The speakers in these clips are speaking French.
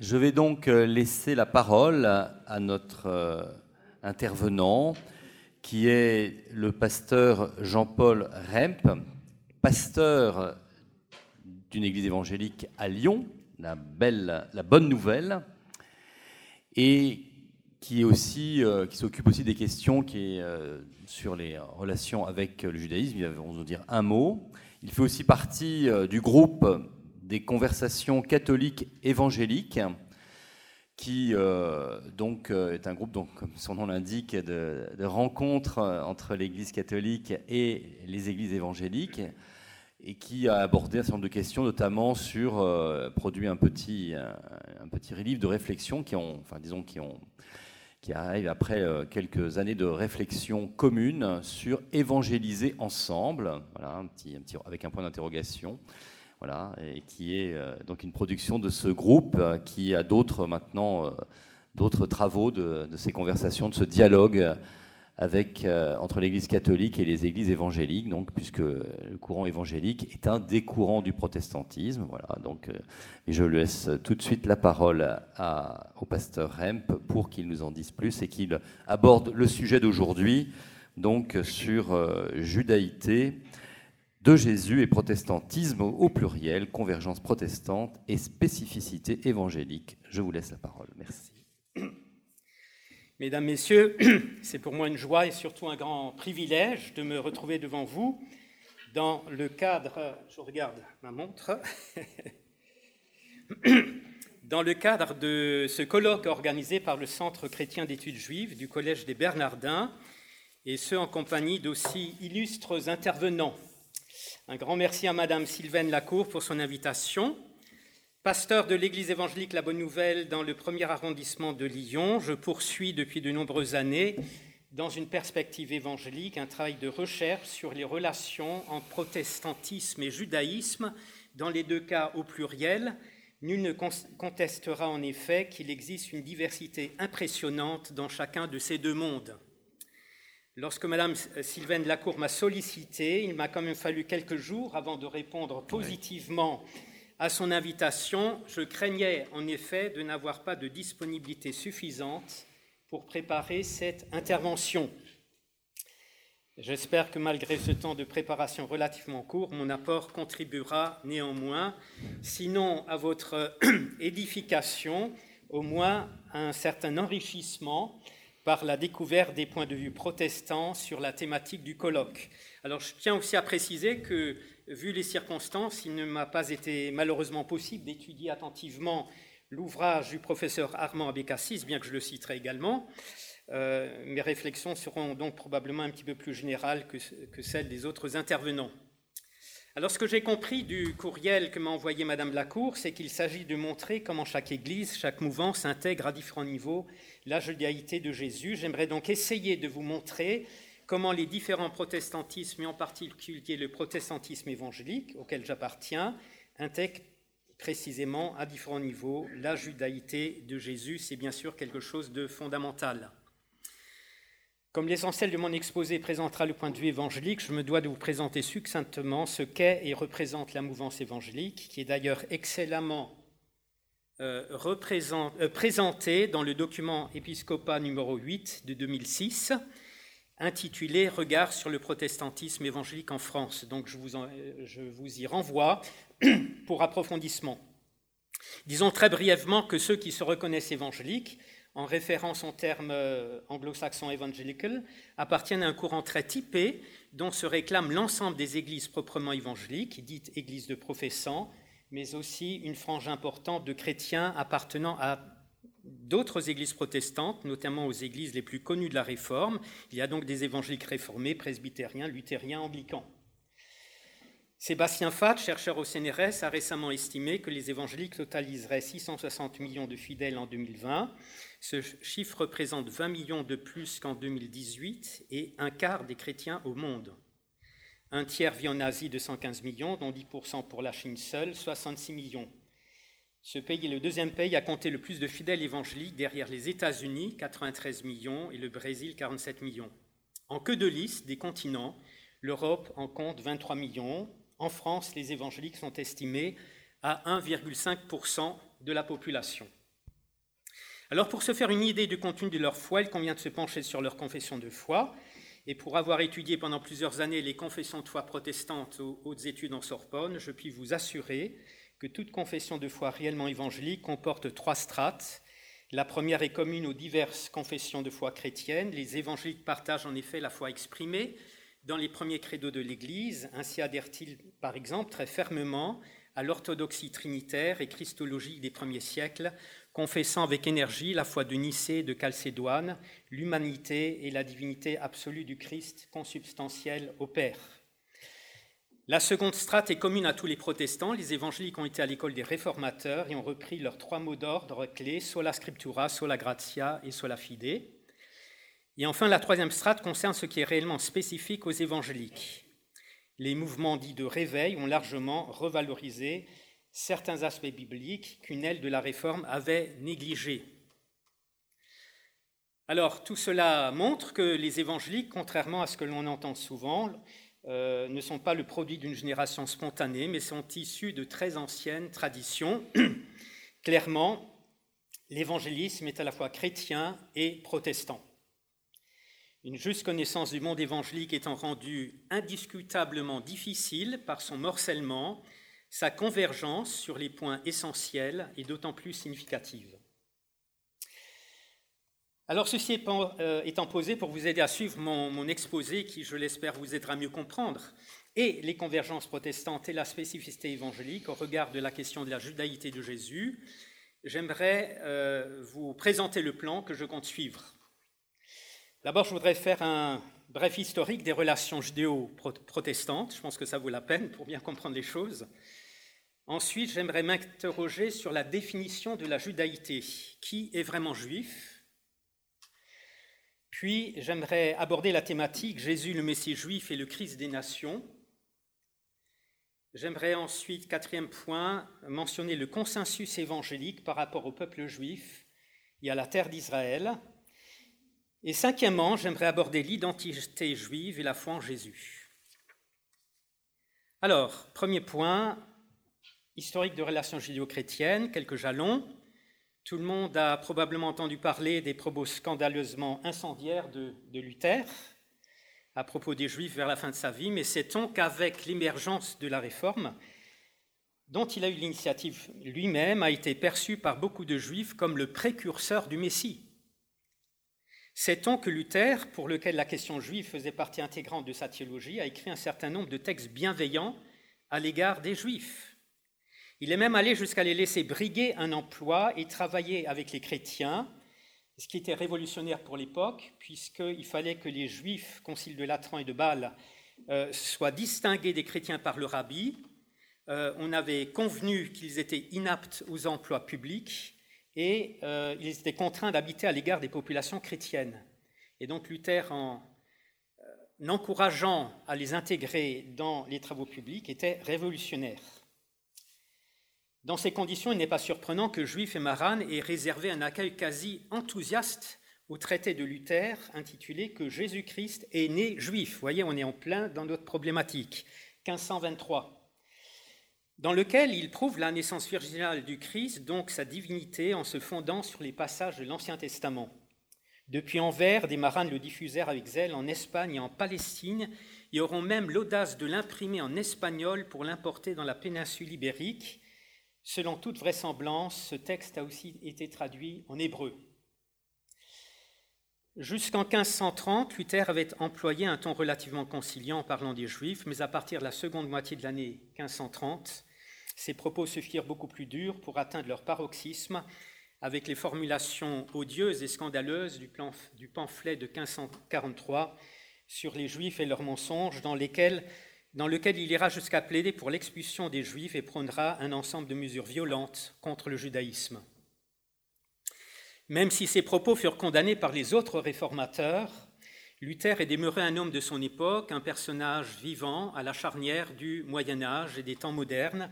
Je vais donc euh, laisser la parole à notre euh, intervenant, qui est le pasteur Jean-Paul Remp, pasteur d'une église évangélique à Lyon, la, bonne nouvelle, et euh, qui s'occupe aussi des questions sur les relations avec le judaïsme. Il va nous dire un mot. Il fait aussi partie du groupe des conversations catholiques évangéliques, qui euh, donc euh, est un groupe, donc, comme son nom l'indique, de, rencontres entre l'Église catholique et les églises évangéliques, et qui a abordé un certain nombre de questions, notamment sur euh, produit un petit, un, petit livre de réflexion qui ont, enfin disons qui ont qui arrive après quelques années de réflexion commune sur évangéliser ensemble, voilà, un petit, un petit, avec un point d'interrogation voilà, et qui est euh, donc une production de ce groupe euh, qui a d'autres maintenant euh, d'autres travaux de, ces conversations, de ce dialogue avec, entre l'Église catholique et les Églises évangéliques, donc, puisque le courant évangélique est un des courants du protestantisme. Voilà, donc, je laisse tout de suite la parole au pasteur Remp pour qu'il nous en dise plus et qu'il aborde le sujet d'aujourd'hui, donc sur judaïté de Jésus et protestantisme au pluriel, convergence protestante et spécificité évangélique. Je vous laisse la parole. Merci. Mesdames, Messieurs, c'est pour moi une joie et surtout un grand privilège de me retrouver devant vous dans le cadre, je regarde ma montre, dans le cadre de ce colloque organisé par le Centre chrétien d'études juives du Collège des Bernardins, et ce en compagnie d'aussi illustres intervenants un grand merci à Madame Sylvaine Lacour pour son invitation. Pasteur de l'Église évangélique La Bonne Nouvelle dans le premier arrondissement de Lyon, je poursuis depuis de nombreuses années, dans une perspective évangélique, un travail de recherche sur les relations entre protestantisme et judaïsme, dans les deux cas au pluriel. Nul ne contestera en effet qu'il existe une diversité impressionnante dans chacun de ces deux mondes. Lorsque Madame Sylvaine Lacour m'a sollicité, il m'a quand même fallu quelques jours avant de répondre positivement à son invitation. Je craignais en effet de n'avoir pas de disponibilité suffisante pour préparer cette intervention. J'espère que malgré ce temps de préparation relativement court, mon apport contribuera néanmoins, sinon à votre édification, au moins à un certain enrichissement par la découverte des points de vue protestants sur la thématique du colloque. Alors je tiens aussi à préciser que, vu les circonstances, il ne m'a pas été malheureusement possible d'étudier attentivement l'ouvrage du professeur Armand Abécassis, bien que je le citerai également. Euh, mes réflexions seront donc probablement un petit peu plus générales que, celles des autres intervenants. Alors ce que j'ai compris du courriel que m'a envoyé Madame Lacour, c'est qu'il s'agit de montrer comment chaque Église, chaque mouvement s'intègre à différents niveaux la judaïté de Jésus. J'aimerais donc essayer de vous montrer comment les différents protestantismes, et en particulier le protestantisme évangélique auquel j'appartiens, intègrent précisément à différents niveaux la judaïté de Jésus. C'est bien sûr quelque chose de fondamental. Comme l'essentiel de mon exposé présentera le point de vue évangélique, je me dois de vous présenter succinctement ce qu'est et représente la mouvance évangélique, qui est d'ailleurs excellemment présenté dans le document Episcopat numéro 8 de 2006, intitulé Regard sur le protestantisme évangélique en France. Donc je vous, je vous y renvoie pour approfondissement. Disons très brièvement que ceux qui se reconnaissent évangéliques, en référence au terme euh, anglo-saxon evangelical, appartiennent à un courant très typé dont se réclament l'ensemble des églises proprement évangéliques, dites églises de professants, mais aussi une frange importante de chrétiens appartenant à d'autres églises protestantes, notamment aux églises les plus connues de la Réforme. Il y a donc des évangéliques réformés, presbytériens, luthériens, anglicans. Sébastien Fatt, chercheur au CNRS, a récemment estimé que les évangéliques totaliseraient 660 millions de fidèles en 2020. Ce chiffre représente 20 millions de plus qu'en 2018 et un quart des chrétiens au monde. Un tiers vit en Asie de 115 millions, dont 10% pour la Chine seule, 66 millions. Ce pays est le deuxième pays à compter le plus de fidèles évangéliques derrière les États-Unis, 93 millions, et le Brésil, 47 millions. En queue de liste des continents, l'Europe en compte 23 millions. En France, les évangéliques sont estimés à 1,5% de la population. Alors pour se faire une idée du contenu de leur foi, il convient de se pencher sur leur confession de foi. Et pour avoir étudié pendant plusieurs années les confessions de foi protestantes aux hautes études en Sorbonne, je puis vous assurer que toute confession de foi réellement évangélique comporte trois strates. La première est commune aux diverses confessions de foi chrétiennes. Les évangéliques partagent en effet la foi exprimée dans les premiers credos de l'Église. Ainsi adhèrent-ils, par exemple, très fermement à l'orthodoxie trinitaire et christologie des premiers siècles, confessant avec énergie la foi de Nicée, de Chalcédoine, l'humanité et la divinité absolue du Christ consubstantiel au Père. La seconde strate est commune à tous les protestants. Les évangéliques ont été à l'école des réformateurs et ont repris leurs trois mots d'ordre clés, sola scriptura, sola gratia et sola fide. Et enfin, la troisième strate concerne ce qui est réellement spécifique aux évangéliques. Les mouvements dits de réveil ont largement revalorisé certains aspects bibliques qu'une aile de la réforme avait négligés. Alors, tout cela montre que les évangéliques, contrairement à ce que l'on entend souvent, euh, ne sont pas le produit d'une génération spontanée, mais sont issus de très anciennes traditions. Clairement, l'évangélisme est à la fois chrétien et protestant. Une juste connaissance du monde évangélique étant rendue indiscutablement difficile par son morcellement, sa convergence sur les points essentiels est d'autant plus significative. Alors, ceci euh, étant posé pour vous aider à suivre mon, exposé, qui, je l'espère, vous aidera à mieux comprendre, et les convergences protestantes et la spécificité évangélique au regard de la question de la judaïté de Jésus, j'aimerais euh, vous présenter le plan que je compte suivre. D'abord, je voudrais faire un bref historique des relations judéo-protestantes. Je pense que ça vaut la peine pour bien comprendre les choses. Ensuite, j'aimerais m'interroger sur la définition de la judaïté. Qui est vraiment juif? Puis j'aimerais aborder la thématique Jésus le Messie juif et le Christ des nations. J'aimerais ensuite, quatrième point, mentionner le consensus évangélique par rapport au peuple juif et à la terre d'Israël. Et cinquièmement, j'aimerais aborder l'identité juive et la foi en Jésus. Alors, premier point, historique de relations judéo-chrétiennes, quelques jalons. Tout le monde a probablement entendu parler des propos scandaleusement incendiaires de, Luther à propos des Juifs vers la fin de sa vie, mais sait-on qu'avec l'émergence de la Réforme, dont il a eu l'initiative lui-même, a été perçu par beaucoup de Juifs comme le précurseur du Messie? Sait-on que Luther, pour lequel la question juive faisait partie intégrante de sa théologie, a écrit un certain nombre de textes bienveillants à l'égard des Juifs? Il est même allé jusqu'à les laisser briguer un emploi et travailler avec les chrétiens, ce qui était révolutionnaire pour l'époque, puisqu'il fallait que les juifs, concile de Latran et de Bâle, euh, soient distingués des chrétiens par le rabbi. Euh, on avait convenu qu'ils étaient inaptes aux emplois publics et euh, ils étaient contraints d'habiter à l'égard des populations chrétiennes. Et donc Luther, en encourageant à les intégrer dans les travaux publics, était révolutionnaire. Dans ces conditions, il n'est pas surprenant que Juifs et Maran aient réservé un accueil quasi enthousiaste au traité de Luther intitulé Que Jésus-Christ est né juif. Vous voyez, on est en plein dans notre problématique. 1523 dans lequel il prouve la naissance virginale du Christ, donc sa divinité, en se fondant sur les passages de l'Ancien Testament. Depuis Anvers, des marins le diffusèrent avec zèle en Espagne et en Palestine, et auront même l'audace de l'imprimer en espagnol pour l'importer dans la péninsule ibérique, Selon toute vraisemblance, ce texte a aussi été traduit en hébreu. Jusqu'en 1530, Luther avait employé un ton relativement conciliant en parlant des Juifs, mais à partir de la seconde moitié de l'année 1530, ses propos se firent beaucoup plus durs pour atteindre leur paroxysme avec les formulations odieuses et scandaleuses du, pamphlet de 1543 sur les Juifs et leurs mensonges, dans lesquels dans lequel il ira jusqu'à plaider pour l'expulsion des Juifs et prendra un ensemble de mesures violentes contre le judaïsme. Même si ses propos furent condamnés par les autres réformateurs, Luther est demeuré un homme de son époque, un personnage vivant à la charnière du Moyen Âge et des temps modernes,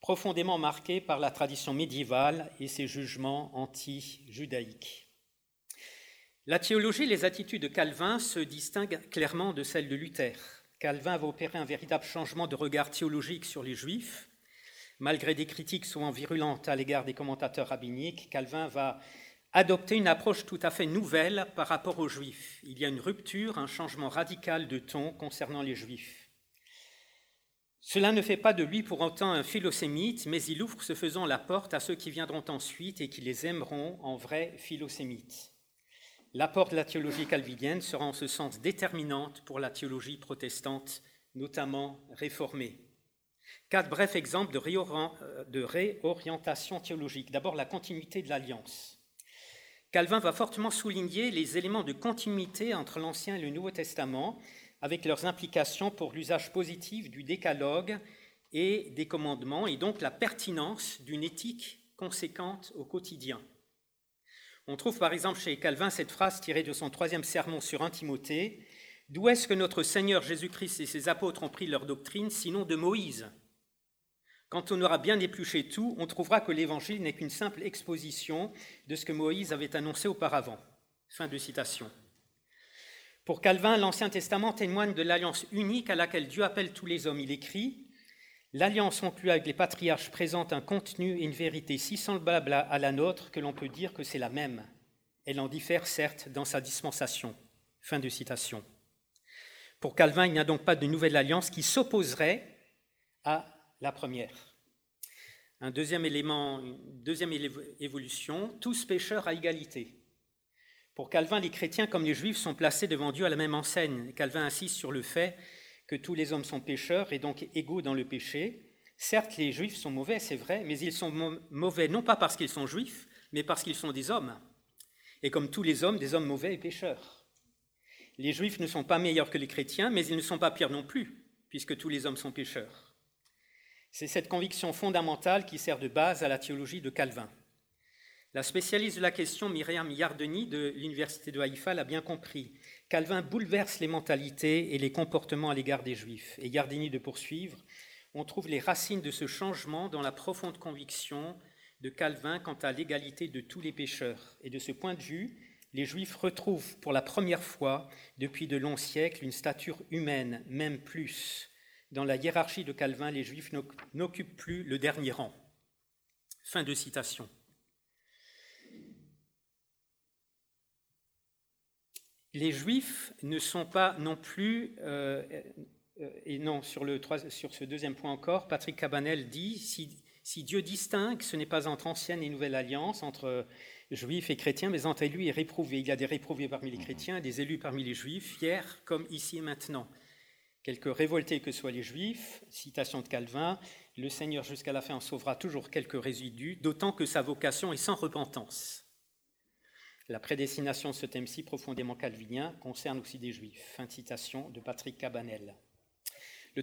profondément marqué par la tradition médiévale et ses jugements anti-judaïques. La théologie et les attitudes de Calvin se distinguent clairement de celles de Luther. Calvin va opérer un véritable changement de regard théologique sur les Juifs. Malgré des critiques souvent virulentes à l'égard des commentateurs rabbiniques, Calvin va adopté une approche tout à fait nouvelle par rapport aux Juifs. Il y a une rupture, un changement radical de ton concernant les Juifs. Cela ne fait pas de lui pour autant un philosémite, mais il ouvre ce faisant la porte à ceux qui viendront ensuite et qui les aimeront en vrais philosémites. L'apport de la théologie calvinienne sera en ce sens déterminante pour la théologie protestante, notamment réformée. Quatre brefs exemples de réorientation théologique. D'abord, la continuité de l'alliance. Calvin va fortement souligner les éléments de continuité entre l'Ancien et le Nouveau Testament, avec leurs implications pour l'usage positif du décalogue et des commandements, et donc la pertinence d'une éthique conséquente au quotidien. On trouve par exemple chez Calvin cette phrase tirée de son troisième sermon sur un Timothée D'où est-ce que notre Seigneur Jésus-Christ et ses apôtres ont pris leur doctrine, sinon de Moïse? Quand on aura bien épluché tout, on trouvera que l'Évangile n'est qu'une simple exposition de ce que Moïse avait annoncé auparavant. Fin de citation. Pour Calvin, l'Ancien Testament témoigne de l'alliance unique à laquelle Dieu appelle tous les hommes. Il écrit L'alliance conclue avec les patriarches présente un contenu et une vérité si semblable à la nôtre que l'on peut dire que c'est la même. Elle en diffère certes dans sa dispensation. Fin de citation. Pour Calvin, il n'y a donc pas de nouvelle alliance qui s'opposerait à la première. Un deuxième élément, une deuxième évolution, tous pécheurs à égalité. Pour Calvin, les chrétiens comme les juifs sont placés devant Dieu à la même enseigne. Calvin insiste sur le fait que tous les hommes sont pécheurs et donc égaux dans le péché. Certes, les juifs sont mauvais, c'est vrai, mais ils sont mauvais non pas parce qu'ils sont juifs, mais parce qu'ils sont des hommes. Et comme tous les hommes, des hommes mauvais et pécheurs. Les juifs ne sont pas meilleurs que les chrétiens, mais ils ne sont pas pires non plus, puisque tous les hommes sont pécheurs. C'est cette conviction fondamentale qui sert de base à la théologie de Calvin. La spécialiste de la question, Myriam Yardeni de l'Université de Haïfa, l'a bien compris. Calvin bouleverse les mentalités et les comportements à l'égard des Juifs. Et Yardeni de poursuivre, on trouve les racines de ce changement dans la profonde conviction de Calvin quant à l'égalité de tous les pécheurs. Et de ce point de vue, les Juifs retrouvent pour la première fois depuis de longs siècles une stature humaine, même plus. Dans la hiérarchie de Calvin, les Juifs n'occupent plus le dernier rang. Fin de citation. Les Juifs ne sont pas non plus, euh, euh, et non, sur, le, sur ce deuxième point encore, Patrick Cabanel dit, si, si Dieu distingue, ce n'est pas entre ancienne et nouvelle alliance, entre juifs et chrétiens, mais entre élus et réprouvés. Il y a des réprouvés parmi les mhm. chrétiens, des élus parmi les juifs, fiers comme ici et maintenant. Quelques révoltés que soient les juifs, citation de Calvin, le Seigneur jusqu'à la fin en sauvera toujours quelques résidus, d'autant que sa vocation est sans repentance. La prédestination de ce thème-ci profondément calvinien concerne aussi des juifs. Fin de citation de Patrick Cabanel. La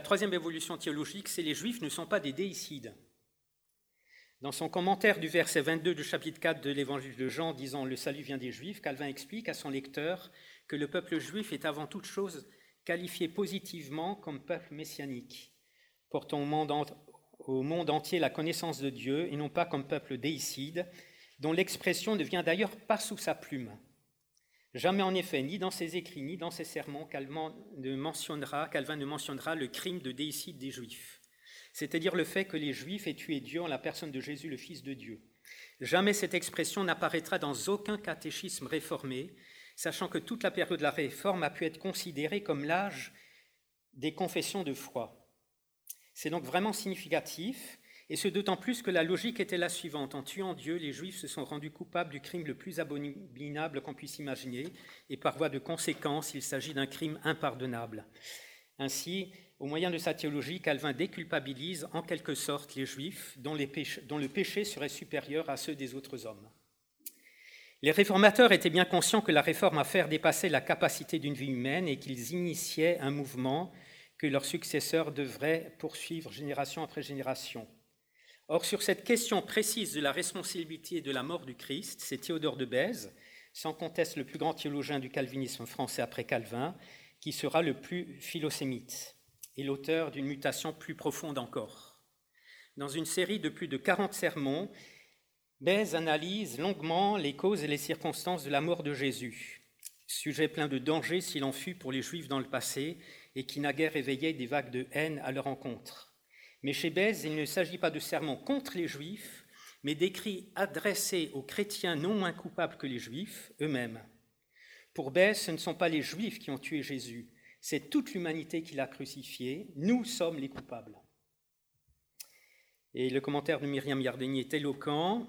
troisième évolution théologique, c'est les juifs ne sont pas des déicides. Dans son commentaire du verset 22 du chapitre 4 de l'évangile de Jean disant Le salut vient des Juifs, Calvin explique à son lecteur que le peuple juif est avant toute chose qualifié positivement comme peuple messianique, portant au monde entier la connaissance de Dieu et non pas comme peuple déicide, dont l'expression ne vient d'ailleurs pas sous sa plume. Jamais en effet, ni dans ses écrits, ni dans ses sermons, Calvin ne mentionnera, ne mentionnera le crime de déicide des Juifs c'est-à-dire le fait que les Juifs aient tué Dieu en la personne de Jésus, le Fils de Dieu. Jamais cette expression n'apparaîtra dans aucun catéchisme réformé, sachant que toute la période de la Réforme a pu être considérée comme l'âge des confessions de foi. C'est donc vraiment significatif, et ce d'autant plus que la logique était la suivante. En tuant Dieu, les Juifs se sont rendus coupables du crime le plus abominable qu'on puisse imaginer, et par voie de conséquence, il s'agit d'un crime impardonnable. Ainsi, au moyen de sa théologie, Calvin déculpabilise en quelque sorte les Juifs dont, le péché serait supérieur à ceux des autres hommes. Les réformateurs étaient bien conscients que la réforme a fait dépasser la capacité d'une vie humaine et qu'ils initiaient un mouvement que leurs successeurs devraient poursuivre génération après génération. Or, sur cette question précise de la responsabilité de la mort du Christ, c'est Théodore de Bèze, sans conteste le plus grand théologien du calvinisme français après Calvin, qui sera le plus philosémite et l'auteur d'une mutation plus profonde encore. Dans une série de plus de 40 sermons, Bèze analyse longuement les causes et les circonstances de la mort de Jésus, sujet plein de dangers s'il en fut pour les Juifs dans le passé et qui naguère éveillait des vagues de haine à leur encontre. Mais chez Bèze, il ne s'agit pas de sermons contre les Juifs, mais d'écrits adressés aux chrétiens non moins coupables que les juifs eux-mêmes. Pour Bèze, ce ne sont pas les juifs qui ont tué Jésus, c'est toute l'humanité qui l'a crucifié, nous sommes les coupables. Et le commentaire de Myriam Yardeni est éloquent.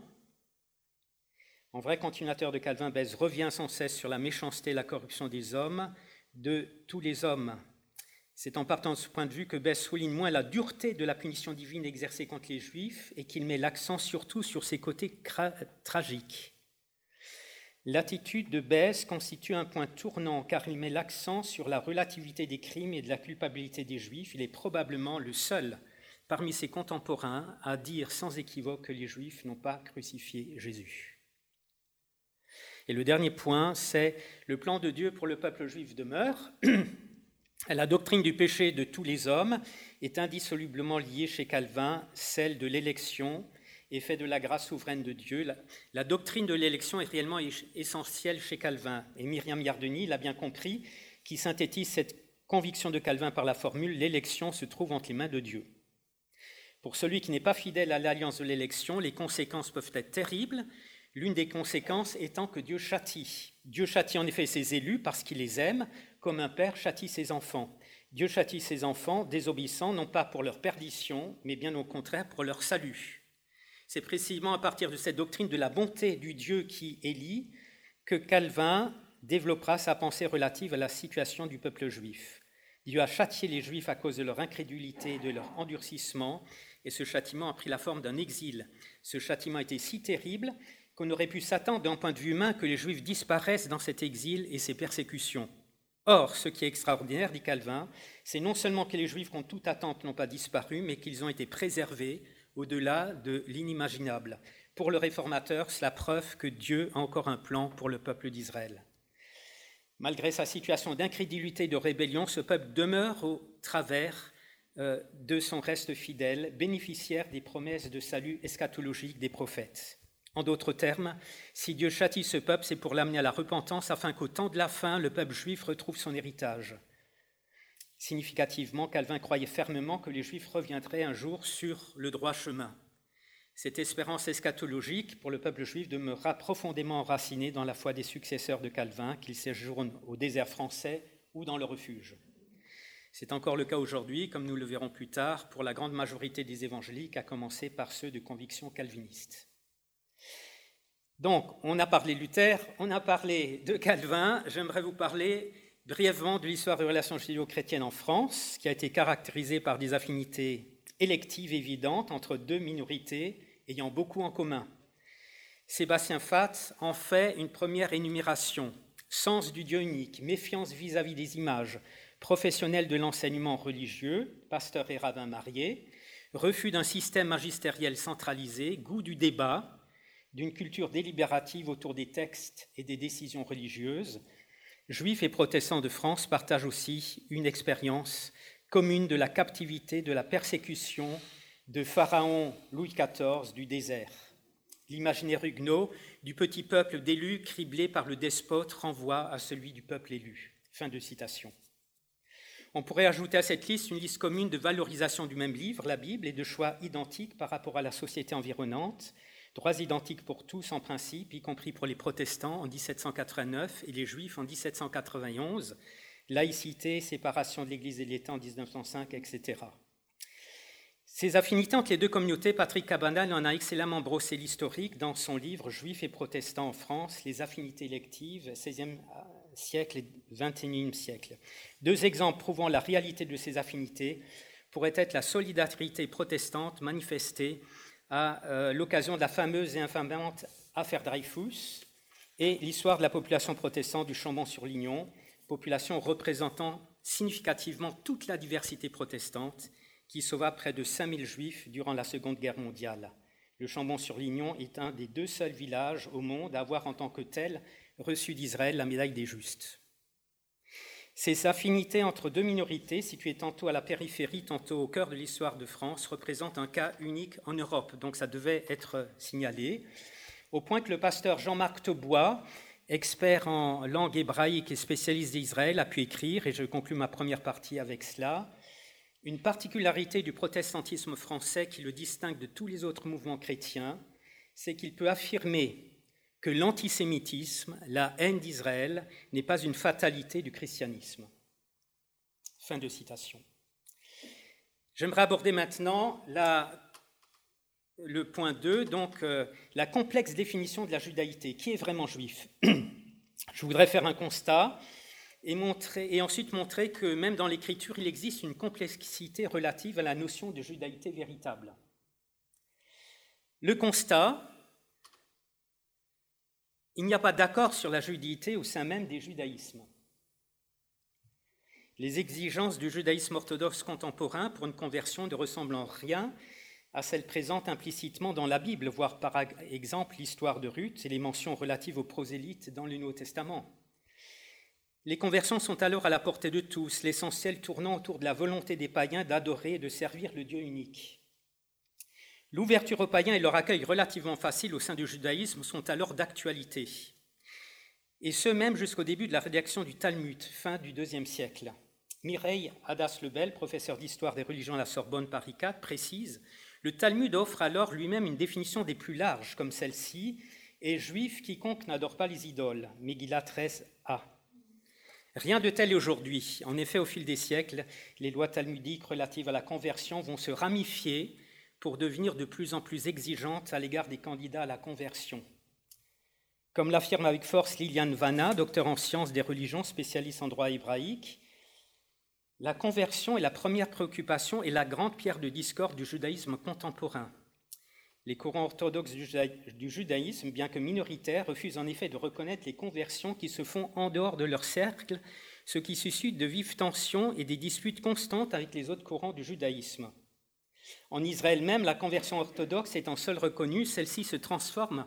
En vrai continuateur de Calvin, Bèze revient sans cesse sur la méchanceté et la corruption des hommes, de tous les hommes. C'est en partant de ce point de vue que Bèze souligne moins la dureté de la punition divine exercée contre les Juifs et qu'il met l'accent surtout sur ses côtés tragiques. L'attitude de Bèze constitue un point tournant car il met l'accent sur la relativité des crimes et de la culpabilité des Juifs. Il est probablement le seul parmi ses contemporains à dire sans équivoque que les Juifs n'ont pas crucifié Jésus. Et le dernier point, c'est le plan de Dieu pour le peuple juif demeure. La doctrine du péché de tous les hommes est indissolublement liée chez Calvin, celle de l'élection et fait de la grâce souveraine de Dieu. La, la doctrine de l'élection est réellement essentielle chez Calvin. Et Myriam Yardeni l'a bien compris, qui synthétise cette conviction de Calvin par la formule L'élection se trouve entre les mains de Dieu. Pour celui qui n'est pas fidèle à l'alliance de l'élection, les conséquences peuvent être terribles, l'une des conséquences étant que Dieu châtie. Dieu châtie en effet ses élus parce qu'il les aime, comme un père châtie ses enfants. Dieu châtie ses enfants désobéissants, non pas pour leur perdition, mais bien au contraire pour leur salut. C'est précisément à partir de cette doctrine de la bonté du Dieu qui élit que Calvin développera sa pensée relative à la situation du peuple juif. Dieu a châtié les Juifs à cause de leur incrédulité et de leur endurcissement, et ce châtiment a pris la forme d'un exil. Ce châtiment était si terrible qu'on aurait pu s'attendre d'un point de vue humain que les Juifs disparaissent dans cet exil et ces persécutions. Or, ce qui est extraordinaire, dit Calvin, c'est non seulement que les Juifs contre toute attente n'ont pas disparu, mais qu'ils ont été préservés au-delà de l'inimaginable. Pour le réformateur, c'est la preuve que Dieu a encore un plan pour le peuple d'Israël. Malgré sa situation d'incrédulité et de rébellion, ce peuple demeure au travers euh, de son reste fidèle, bénéficiaire des promesses de salut eschatologique des prophètes. En d'autres termes, si Dieu châtie ce peuple, c'est pour l'amener à la repentance afin qu'au temps de la fin, le peuple juif retrouve son héritage. Significativement, Calvin croyait fermement que les Juifs reviendraient un jour sur le droit chemin. Cette espérance eschatologique pour le peuple juif demeurera profondément enracinée dans la foi des successeurs de Calvin, qu'ils séjournent au désert français ou dans le refuge. C'est encore le cas aujourd'hui, comme nous le verrons plus tard, pour la grande majorité des évangéliques, à commencer par ceux de conviction calviniste. Donc, on a parlé Luther, on a parlé de Calvin, j'aimerais vous parler brièvement de l'histoire des relations judéo-chrétiennes en France, qui a été caractérisée par des affinités électives évidentes entre deux minorités ayant beaucoup en commun. Sébastien Fatz en fait une première énumération. Sens du Dieu unique, méfiance vis-à-vis des images, professionnels de l'enseignement religieux, pasteurs et rabbins mariés, refus d'un système magistériel centralisé, goût du débat, d'une culture délibérative autour des textes et des décisions religieuses, juifs et protestants de France partagent aussi une expérience commune de la captivité, de la persécution de Pharaon Louis XIV du désert. L'imaginaire huguenot du petit peuple d'élus criblé par le despote renvoie à celui du peuple élu. Fin de citation. On pourrait ajouter à cette liste une liste commune de valorisation du même livre, la Bible, et de choix identiques par rapport à la société environnante, droits identiques pour tous en principe, y compris pour les protestants en 1789 et les juifs en 1791, laïcité, séparation de l'Église et de l'État en 1905, etc. Ces affinités entre les deux communautés, Patrick Cabanal en a excellemment brossé l'historique dans son livre Juifs et protestants en France, les affinités électives, 16e siècle et 21e siècle. Deux exemples prouvant la réalité de ces affinités pourraient être la solidarité protestante manifestée à euh, l'occasion de la fameuse et infamante affaire Dreyfus et l'histoire de la population protestante du Chambon-sur-Lignon, population représentant significativement toute la diversité protestante qui sauva près de 5000 juifs durant la Seconde Guerre mondiale. Le Chambon-sur-Lignon est un des deux seuls villages au monde à avoir en tant que tel reçu d'Israël la médaille des justes. Ces affinités entre deux minorités, situées tantôt à la périphérie, tantôt au cœur de l'histoire de France, représentent un cas unique en Europe, donc ça devait être signalé, au point que le pasteur Jean-Marc Tebois, expert en langue hébraïque et spécialiste d'Israël, a pu écrire, et je conclus ma première partie avec cela, une particularité du protestantisme français qui le distingue de tous les autres mouvements chrétiens c'est qu'il peut affirmer que l'antisémitisme, la haine d'Israël, n'est pas une fatalité du christianisme. Fin de citation. J'aimerais aborder maintenant le point 2, donc euh, la complexe définition de la judaïté. Qui est vraiment juif? Je voudrais faire un constat et, ensuite montrer que même dans l'écriture, il existe une complexité relative à la notion de judaïté véritable. Le constat, il n'y a pas d'accord sur la judéité au sein même des judaïsmes. Les exigences du judaïsme orthodoxe contemporain pour une conversion ne ressemblent en rien à celles présentes implicitement dans la Bible, voire par exemple l'histoire de Ruth et les mentions relatives aux prosélytes dans le Nouveau Testament. Les conversions sont alors à la portée de tous, l'essentiel tournant autour de la volonté des païens d'adorer et de servir le Dieu unique. L'ouverture aux païens et leur accueil relativement facile au sein du judaïsme sont alors d'actualité, et ce même jusqu'au début de la rédaction du Talmud, fin du IIe siècle. Mireille Hadas-Lebel, professeur d'histoire des religions à la Sorbonne Paris IV, précise Le Talmud offre alors lui-même une définition des plus larges, comme celle-ci est juif quiconque n'adore pas les idoles, Megillah 13a. Rien de tel aujourd'hui. En effet, au fil des siècles, les lois talmudiques relatives à la conversion vont se ramifier pour devenir de plus en plus exigeantes à l'égard des candidats à la conversion. Comme l'affirme avec force Liliane Vanna, docteur en sciences des religions, spécialiste en droit hébraïque, la conversion est la première préoccupation et la grande pierre de discorde du judaïsme contemporain. Les courants orthodoxes du judaïsme, bien que minoritaires, refusent en effet de reconnaître les conversions qui se font en dehors de leur cercle, ce qui suscite de vives tensions et des disputes constantes avec les autres courants du judaïsme. En Israël même, la conversion orthodoxe étant seule reconnue, celle-ci se transforme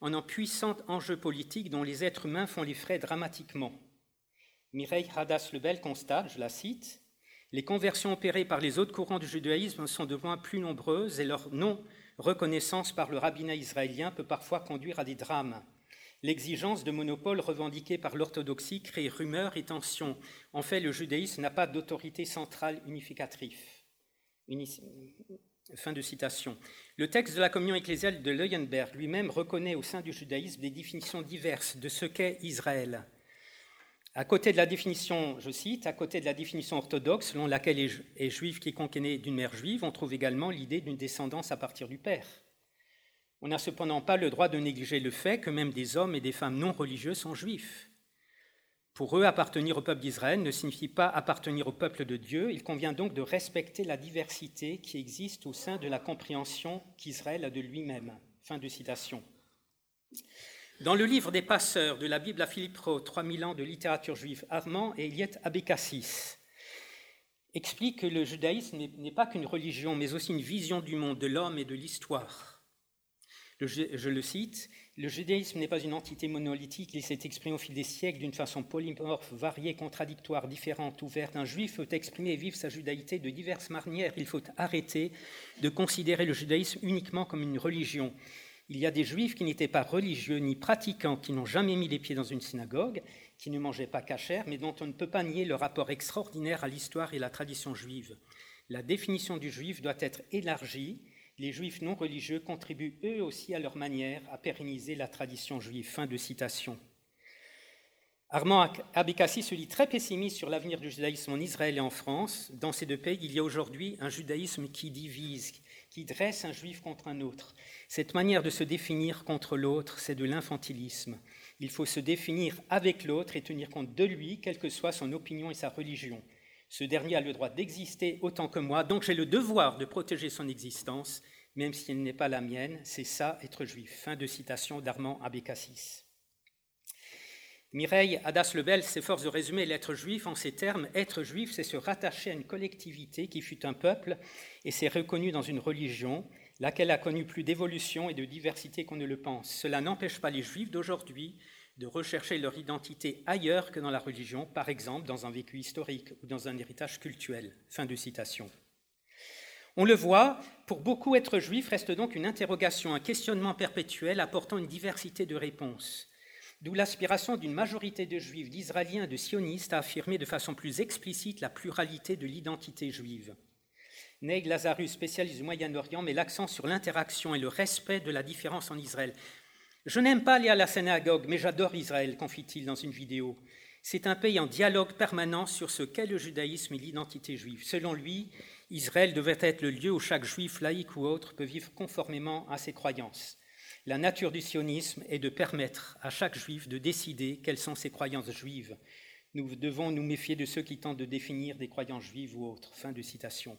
en un puissant enjeu politique dont les êtres humains font les frais dramatiquement. Mireille Hadas-Lebel constate, je la cite, Les conversions opérées par les autres courants du judaïsme sont de loin plus nombreuses et leur non-reconnaissance par le rabbinat israélien peut parfois conduire à des drames. L'exigence de monopole revendiquée par l'orthodoxie crée rumeurs et tensions. En fait, le judaïsme n'a pas d'autorité centrale unificatrice. Fin de citation. Le texte de la communion ecclésiale de Leuenberg lui-même reconnaît au sein du judaïsme des définitions diverses de ce qu'est Israël. À côté de la définition, je cite, à côté de la définition orthodoxe selon laquelle est juif quiconque est né d'une mère juive, on trouve également l'idée d'une descendance à partir du père. On n'a cependant pas le droit de négliger le fait que même des hommes et des femmes non religieux sont juifs. Pour eux, appartenir au peuple d'Israël ne signifie pas appartenir au peuple de Dieu. Il convient donc de respecter la diversité qui existe au sein de la compréhension qu'Israël a de lui-même. Fin de citation. Dans le livre des passeurs de la Bible à Philippe Roth, 3000 ans de littérature juive, Armand et Eliette Abécassis expliquent que le judaïsme n'est pas qu'une religion, mais aussi une vision du monde, de l'homme et de l'histoire. Je le cite, le judaïsme n'est pas une entité monolithique, il s'est exprimé au fil des siècles d'une façon polymorphe, variée, contradictoire, différente, ouverte. Un juif peut exprimer et vivre sa judaïté de diverses manières. Il faut arrêter de considérer le judaïsme uniquement comme une religion. Il y a des juifs qui n'étaient pas religieux ni pratiquants, qui n'ont jamais mis les pieds dans une synagogue, qui ne mangeaient pas cachère, mais dont on ne peut pas nier le rapport extraordinaire à l'histoire et la tradition juive. La définition du juif doit être élargie. Les juifs non religieux contribuent eux aussi à leur manière à pérenniser la tradition juive. Fin de citation. Armand Abécassi se dit très pessimiste sur l'avenir du judaïsme en Israël et en France. Dans ces deux pays, il y a aujourd'hui un judaïsme qui divise, qui dresse un juif contre un autre. Cette manière de se définir contre l'autre, c'est de l'infantilisme. Il faut se définir avec l'autre et tenir compte de lui, quelle que soit son opinion et sa religion. Ce dernier a le droit d'exister autant que moi, donc j'ai le devoir de protéger son existence, même si elle n'est pas la mienne. C'est ça, être juif. Fin de citation d'Armand Abécassis. Mireille Hadas-Lebel s'efforce de résumer l'être juif en ces termes. Être juif, c'est se rattacher à une collectivité qui fut un peuple et s'est reconnu dans une religion laquelle a connu plus d'évolution et de diversité qu'on ne le pense. Cela n'empêche pas les juifs d'aujourd'hui de rechercher leur identité ailleurs que dans la religion, par exemple dans un vécu historique ou dans un héritage culturel. Fin de citation. On le voit, pour beaucoup être juif reste donc une interrogation, un questionnement perpétuel apportant une diversité de réponses. D'où l'aspiration d'une majorité de juifs, d'israéliens, de sionistes à affirmer de façon plus explicite la pluralité de l'identité juive. Neig Lazarus, spécialiste du Moyen-Orient, met l'accent sur l'interaction et le respect de la différence en Israël. Je n'aime pas aller à la synagogue, mais j'adore Israël, confie-t-il dans une vidéo. C'est un pays en dialogue permanent sur ce qu'est le judaïsme et l'identité juive. Selon lui, Israël devrait être le lieu où chaque juif, laïque ou autre, peut vivre conformément à ses croyances. La nature du sionisme est de permettre à chaque juif de décider quelles sont ses croyances juives. Nous devons nous méfier de ceux qui tentent de définir des croyances juives ou autres. Fin de citation.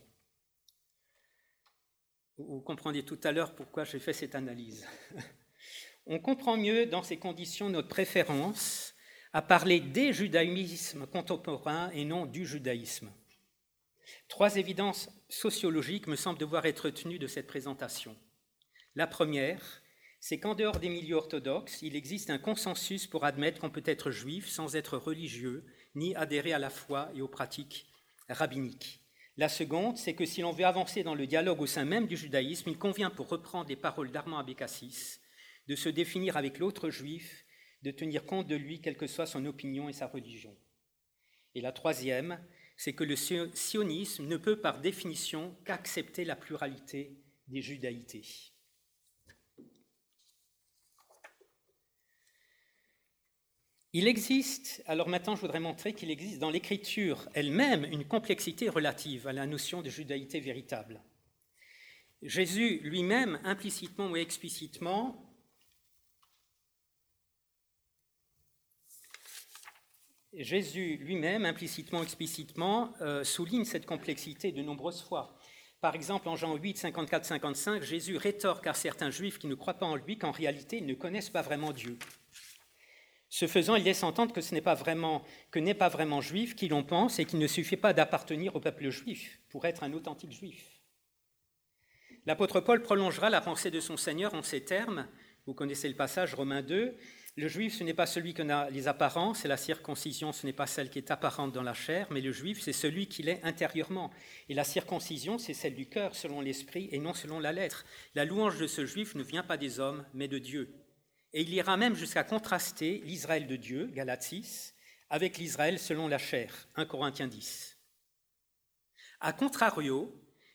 Vous comprenez tout à l'heure pourquoi j'ai fait cette analyse. On comprend mieux dans ces conditions notre préférence à parler des judaïsmes contemporains et non du judaïsme. Trois évidences sociologiques me semblent devoir être retenues de cette présentation. La première, c'est qu'en dehors des milieux orthodoxes, il existe un consensus pour admettre qu'on peut être juif sans être religieux, ni adhérer à la foi et aux pratiques rabbiniques. La seconde, c'est que si l'on veut avancer dans le dialogue au sein même du judaïsme, il convient, pour reprendre les paroles d'Armand Abécassis, de se définir avec l'autre juif, de tenir compte de lui, quelle que soit son opinion et sa religion. Et la troisième, c'est que le sionisme ne peut par définition qu'accepter la pluralité des judaïtés. Il existe, alors maintenant je voudrais montrer qu'il existe dans l'écriture elle-même une complexité relative à la notion de judaïté véritable. Jésus lui-même, implicitement ou explicitement, Jésus lui-même, implicitement, explicitement, euh, souligne cette complexité de nombreuses fois. Par exemple, en Jean 8, 54-55, Jésus rétorque à certains juifs qui ne croient pas en lui qu'en réalité, ils ne connaissent pas vraiment Dieu. Ce faisant, il laisse entendre que ce n'est pas vraiment, que n'est pas vraiment juif qui l'on pense et qu'il ne suffit pas d'appartenir au peuple juif pour être un authentique juif. L'apôtre Paul prolongera la pensée de son Seigneur en ces termes. Vous connaissez le passage Romains 2. Le juif, ce n'est pas celui qui a les apparences, et la circoncision, ce n'est pas celle qui est apparente dans la chair, mais le juif, c'est celui qui l'est intérieurement. Et la circoncision, c'est celle du cœur, selon l'esprit, et non selon la lettre. La louange de ce juif ne vient pas des hommes, mais de Dieu. Et il ira même jusqu'à contraster l'Israël de Dieu, Galates 6, avec l'Israël selon la chair, 1 Corinthiens 10. A contrario,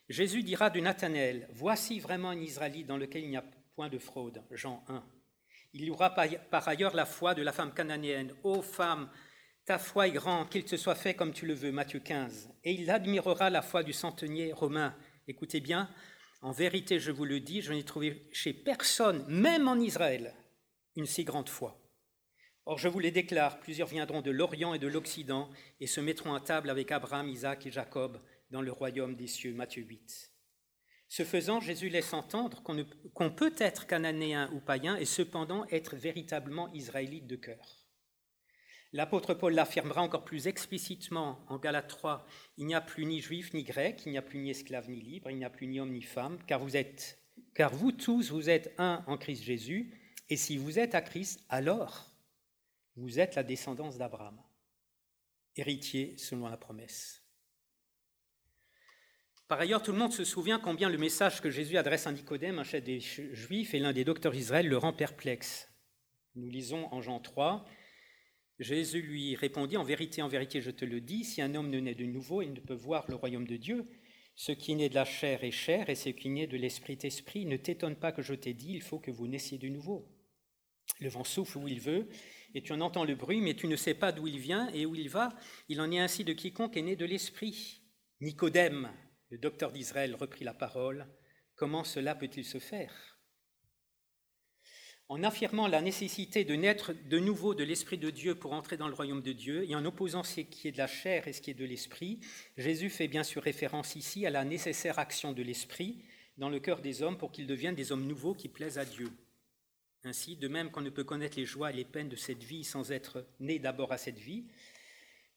Jésus dira de Nathanaël Voici vraiment un Israélite dans lequel il n'y a point de fraude, Jean 1. Il y aura par ailleurs la foi de la femme cananéenne. Ô femme, ta foi est grande, qu'il te soit fait comme tu le veux, Matthieu 15. Et il admirera la foi du centenier romain. Écoutez bien, en vérité, je vous le dis, je n'ai trouvé chez personne, même en Israël, une si grande foi. Or, je vous les déclare, plusieurs viendront de l'Orient et de l'Occident et se mettront à table avec Abraham, Isaac et Jacob dans le royaume des cieux. Matthieu 8. Ce faisant, Jésus laisse entendre qu'on peut être cananéen ou païen et cependant être véritablement israélite de cœur. L'apôtre Paul l'affirmera encore plus explicitement en Galates 3 Il n'y a plus ni juif ni grec, il n'y a plus ni esclave ni libre, il n'y a plus ni homme ni femme, car vous êtes, car vous tous, vous êtes un en Christ Jésus. Et si vous êtes à Christ, alors vous êtes la descendance d'Abraham, héritier selon la promesse. Par ailleurs, tout le monde se souvient combien le message que Jésus adresse à Nicodème, un chef des Juifs et l'un des docteurs d'Israël, le rend perplexe. Nous lisons en Jean 3, Jésus lui répondit, En vérité, en vérité, je te le dis, si un homme ne naît de nouveau, il ne peut voir le royaume de Dieu. Ce qui naît de la chair est chair, et ce qui naît de l'esprit est esprit. Ne t'étonne pas que je t'ai dit, il faut que vous naissiez de nouveau. Le vent souffle où il veut, et tu en entends le bruit, mais tu ne sais pas d'où il vient et où il va. Il en est ainsi de quiconque est né de l'Esprit. Nicodème, le docteur d'Israël, reprit la parole. Comment cela peut-il se faire? En affirmant la nécessité de naître de nouveau de l'Esprit de Dieu pour entrer dans le royaume de Dieu, et en opposant ce qui est de la chair et ce qui est de l'Esprit, Jésus fait bien sûr référence ici à la nécessaire action de l'Esprit dans le cœur des hommes pour qu'ils deviennent des hommes nouveaux qui plaisent à Dieu. Ainsi, de même qu'on ne peut connaître les joies et les peines de cette vie sans être né d'abord à cette vie,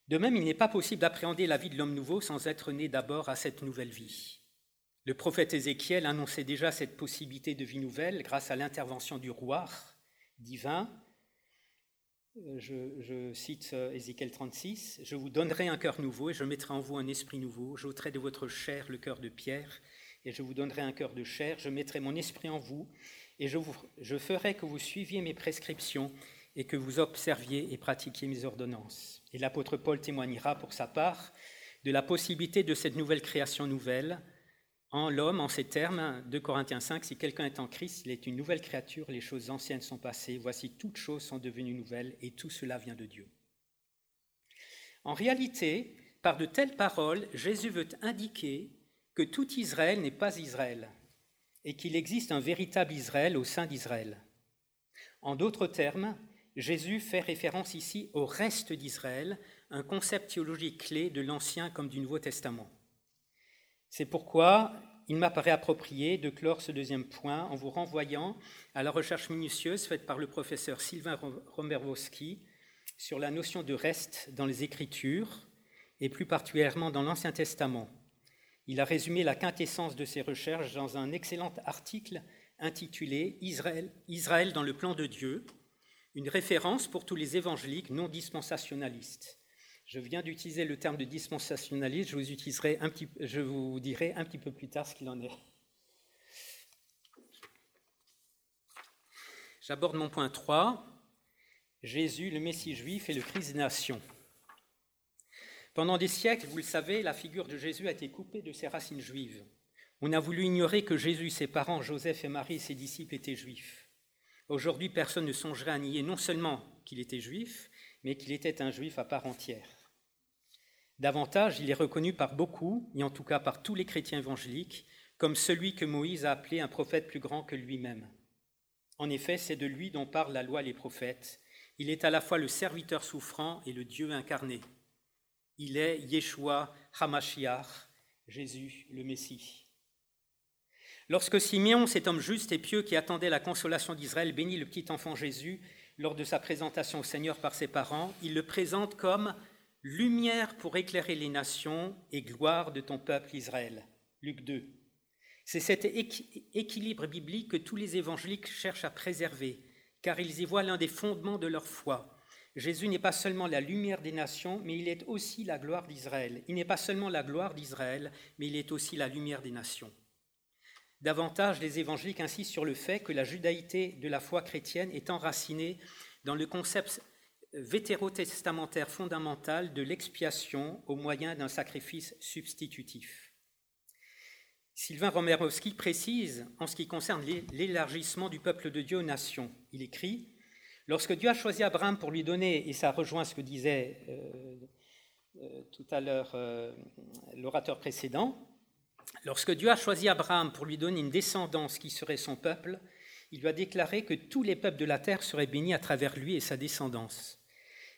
de même il n'est pas possible d'appréhender la vie de l'homme nouveau sans être né d'abord à cette nouvelle vie. Le prophète Ézéchiel annonçait déjà cette possibilité de vie nouvelle grâce à l'intervention du roi divin. Euh, je, je, cite euh, Ézéchiel 36, Je vous donnerai un cœur nouveau et je mettrai en vous un esprit nouveau. J'ôterai de votre chair le cœur de pierre et je vous donnerai un cœur de chair. Je mettrai mon esprit en vous et je, ferai que vous suiviez mes prescriptions et que vous observiez et pratiquiez mes ordonnances. Et l'apôtre Paul témoignera pour sa part de la possibilité de cette nouvelle création nouvelle, en l'homme, en ces termes, de Corinthiens 5, si quelqu'un est en Christ, il est une nouvelle créature, les choses anciennes sont passées, voici toutes choses sont devenues nouvelles, et tout cela vient de Dieu. En réalité, par de telles paroles, Jésus veut indiquer que tout Israël n'est pas Israël, et qu'il existe un véritable Israël au sein d'Israël. En d'autres termes, Jésus fait référence ici au reste d'Israël, un concept théologique clé de l'Ancien comme du Nouveau Testament. C'est pourquoi il m'apparaît approprié de clore ce deuxième point en vous renvoyant à la recherche minutieuse faite par le professeur Sylvain Romerowski sur la notion de reste dans les Écritures et plus particulièrement dans l'Ancien Testament. Il a résumé la quintessence de ses recherches dans un excellent article intitulé Israël dans le plan de Dieu, une référence pour tous les évangéliques non dispensationalistes. Je viens d'utiliser le terme de dispensationaliste, je vous, dirai un petit peu plus tard ce qu'il en est. J'aborde mon point 3, Jésus, le Messie juif et le Christ des nations. Pendant des siècles, vous le savez, la figure de Jésus a été coupée de ses racines juives. On a voulu ignorer que Jésus, ses parents, Joseph et Marie, ses disciples étaient juifs. Aujourd'hui, personne ne songerait à nier non seulement qu'il était juif, mais qu'il était un juif à part entière. Davantage, il est reconnu par beaucoup, et en tout cas par tous les chrétiens évangéliques, comme celui que Moïse a appelé un prophète plus grand que lui-même. En effet, c'est de lui dont parlent la loi et les prophètes. Il est à la fois le serviteur souffrant et le Dieu incarné. Il est Yeshua Hamashiach, Jésus le Messie. Lorsque Simeon, cet homme juste et pieux qui attendait la consolation d'Israël, bénit le petit enfant Jésus lors de sa présentation au Seigneur par ses parents, il le présente comme lumière pour éclairer les nations et gloire de ton peuple Israël. Luc 2. C'est cet équilibre biblique que tous les évangéliques cherchent à préserver, car ils y voient l'un des fondements de leur foi. Jésus n'est pas seulement la lumière des nations, mais il est aussi la gloire d'Israël. Il n'est pas seulement la gloire d'Israël, mais il est aussi la lumière des nations. Davantage, les évangéliques insistent sur le fait que la judaïté de la foi chrétienne est enracinée dans le concept vétérotestamentaire fondamentale de l'expiation au moyen d'un sacrifice substitutif. Sylvain Romerowski précise en ce qui concerne l'élargissement du peuple de Dieu aux nations. Il écrit Lorsque Dieu a choisi Abraham pour lui donner, et ça rejoint ce que disait euh, euh, tout à l'heure euh, l'orateur précédent, lorsque Dieu a choisi Abraham pour lui donner une descendance qui serait son peuple, il lui a déclaré que tous les peuples de la terre seraient bénis à travers lui et sa descendance.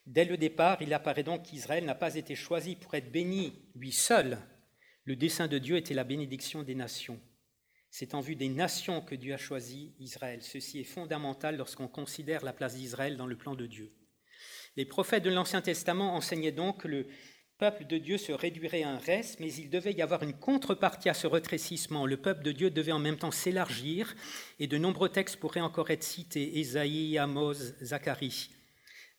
Dès le départ, il apparaît donc qu'Israël n'a pas été choisi pour être béni lui seul. Le dessein de Dieu était la bénédiction des nations. C'est en vue des nations que Dieu a choisi Israël. Ceci est fondamental lorsqu'on considère la place d'Israël dans le plan de Dieu. Les prophètes de l'Ancien Testament enseignaient donc que le peuple de Dieu se réduirait à un reste, mais il devait y avoir une contrepartie à ce retrécissement. Le peuple de Dieu devait en même temps s'élargir, et de nombreux textes pourraient encore être cités, Ésaïe, Amos, Zacharie.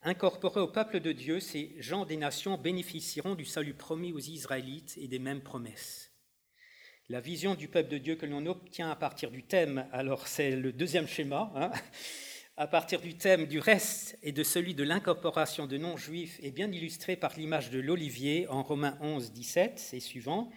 Incorporés au peuple de Dieu, ces gens des nations bénéficieront du salut promis aux Israélites et des mêmes promesses. La vision du peuple de Dieu que l'on obtient à partir du thème, alors c'est le deuxième schéma, hein, à partir du thème du reste et de celui de l'incorporation de non-juifs est bien illustré par l'image de l'olivier en Romains 11, 17 et suivant.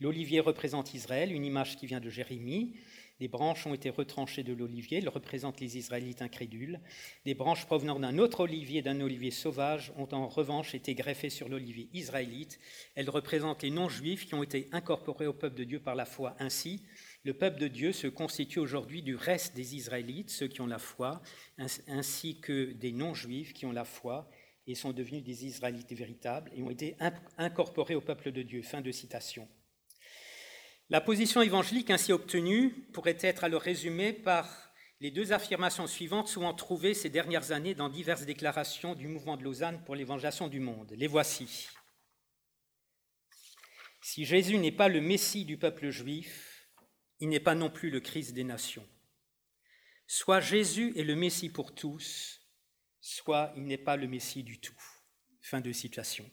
L'olivier représente Israël, une image qui vient de Jérémie. Des branches ont été retranchées de l'olivier, elles représentent les Israélites incrédules. Des branches provenant d'un autre olivier, d'un olivier sauvage, ont en revanche été greffées sur l'olivier israélite. Elles représentent les non-juifs qui ont été incorporés au peuple de Dieu par la foi. Ainsi, le peuple de Dieu se constitue aujourd'hui du reste des Israélites, ceux qui ont la foi, ainsi que des non-juifs qui ont la foi et sont devenus des Israélites véritables et ont été incorporés au peuple de Dieu. Fin de citation. La position évangélique ainsi obtenue pourrait être alors résumée par les deux affirmations suivantes, souvent trouvées ces dernières années dans diverses déclarations du mouvement de Lausanne pour l'évangélisation du monde. Les voici. Si Jésus n'est pas le Messie du peuple juif, il n'est pas non plus le Christ des nations. Soit Jésus est le Messie pour tous, soit il n'est pas le Messie du tout. Fin de citation.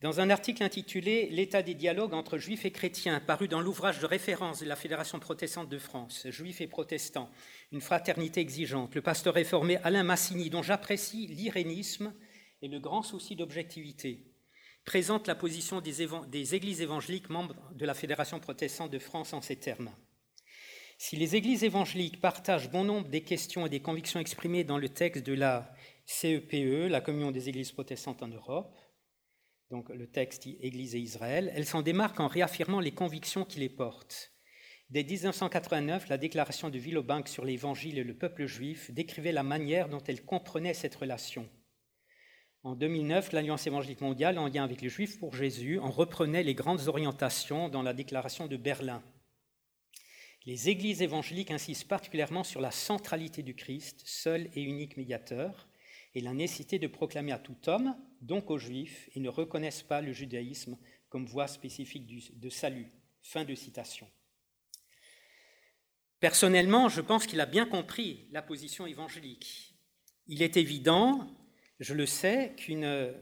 Dans un article intitulé L'état des dialogues entre juifs et chrétiens, paru dans l'ouvrage de référence de la Fédération protestante de France, Juifs et protestants, une fraternité exigeante, le pasteur réformé Alain Massini, dont j'apprécie l'irénisme et le grand souci d'objectivité, présente la position des, églises évangéliques membres de la Fédération protestante de France en ces termes. Si les églises évangéliques partagent bon nombre des questions et des convictions exprimées dans le texte de la CEPE, e, la Communion des églises protestantes en Europe, donc le texte Église et Israël, elles s'en démarquent en réaffirmant les convictions qui les portent. Dès 1989, la déclaration de Villebank sur l'Évangile et le peuple juif décrivait la manière dont elle comprenait cette relation. En 2009, l'Alliance évangélique mondiale, en lien avec les Juifs pour Jésus, en reprenait les grandes orientations dans la déclaration de Berlin. Les églises évangéliques insistent particulièrement sur la centralité du Christ, seul et unique médiateur, et la nécessité de proclamer à tout homme, donc aux Juifs, ils ne reconnaissent pas le judaïsme comme voie spécifique de salut. Fin de citation. Personnellement, je pense qu'il a bien compris la position évangélique. Il est évident, je le sais, qu'une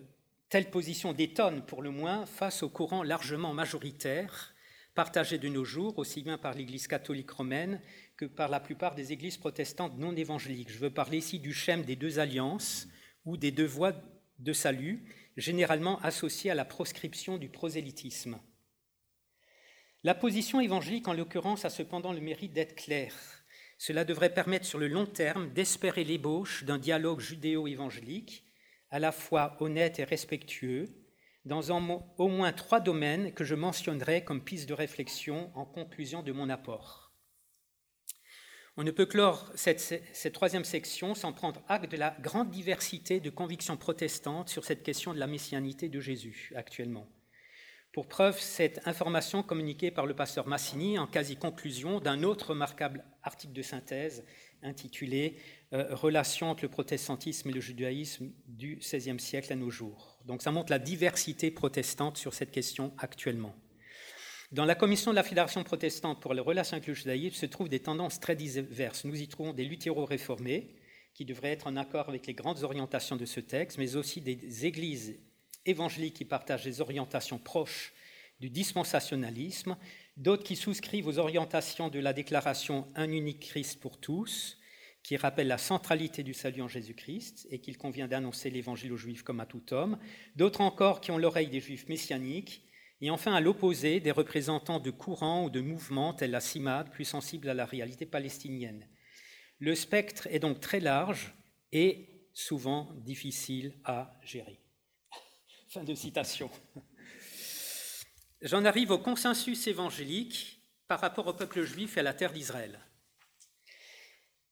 telle position détonne pour le moins face au courant largement majoritaire partagé de nos jours, aussi bien par l'Église catholique romaine que par la plupart des églises protestantes non évangéliques. Je veux parler ici du schème des deux alliances ou des deux voies de salut, généralement associées à la proscription du prosélytisme. La position évangélique, en l'occurrence, a cependant le mérite d'être claire. Cela devrait permettre sur le long terme d'espérer l'ébauche d'un dialogue judéo-évangélique, à la fois honnête et respectueux, dans au moins trois domaines que je mentionnerai comme piste de réflexion en conclusion de mon apport. On ne peut clore cette, cette, troisième section sans prendre acte de la grande diversité de convictions protestantes sur cette question de la messianité de Jésus actuellement. Pour preuve, cette information communiquée par le pasteur Massini en quasi-conclusion d'un autre remarquable article de synthèse intitulé euh, Relations entre le protestantisme et le judaïsme du XVIe siècle à nos jours. Donc ça montre la diversité protestante sur cette question actuellement. Dans la commission de la Fédération protestante pour les relations avec le judaïsme se trouvent des tendances très diverses. Nous y trouvons des luthéro-réformés, qui devraient être en accord avec les grandes orientations de ce texte, mais aussi des églises évangéliques qui partagent des orientations proches du dispensationalisme, d'autres qui souscrivent aux orientations de la déclaration Un unique Christ pour tous, qui rappelle la centralité du salut en Jésus-Christ et qu'il convient d'annoncer l'évangile aux Juifs comme à tout homme, d'autres encore qui ont l'oreille des Juifs messianiques, et enfin à l'opposé des représentants de courants ou de mouvements tels la CIMAD, plus sensibles à la réalité palestinienne. Le spectre est donc très large et souvent difficile à gérer. Fin de citation. J'en arrive au consensus évangélique par rapport au peuple juif et à la terre d'Israël.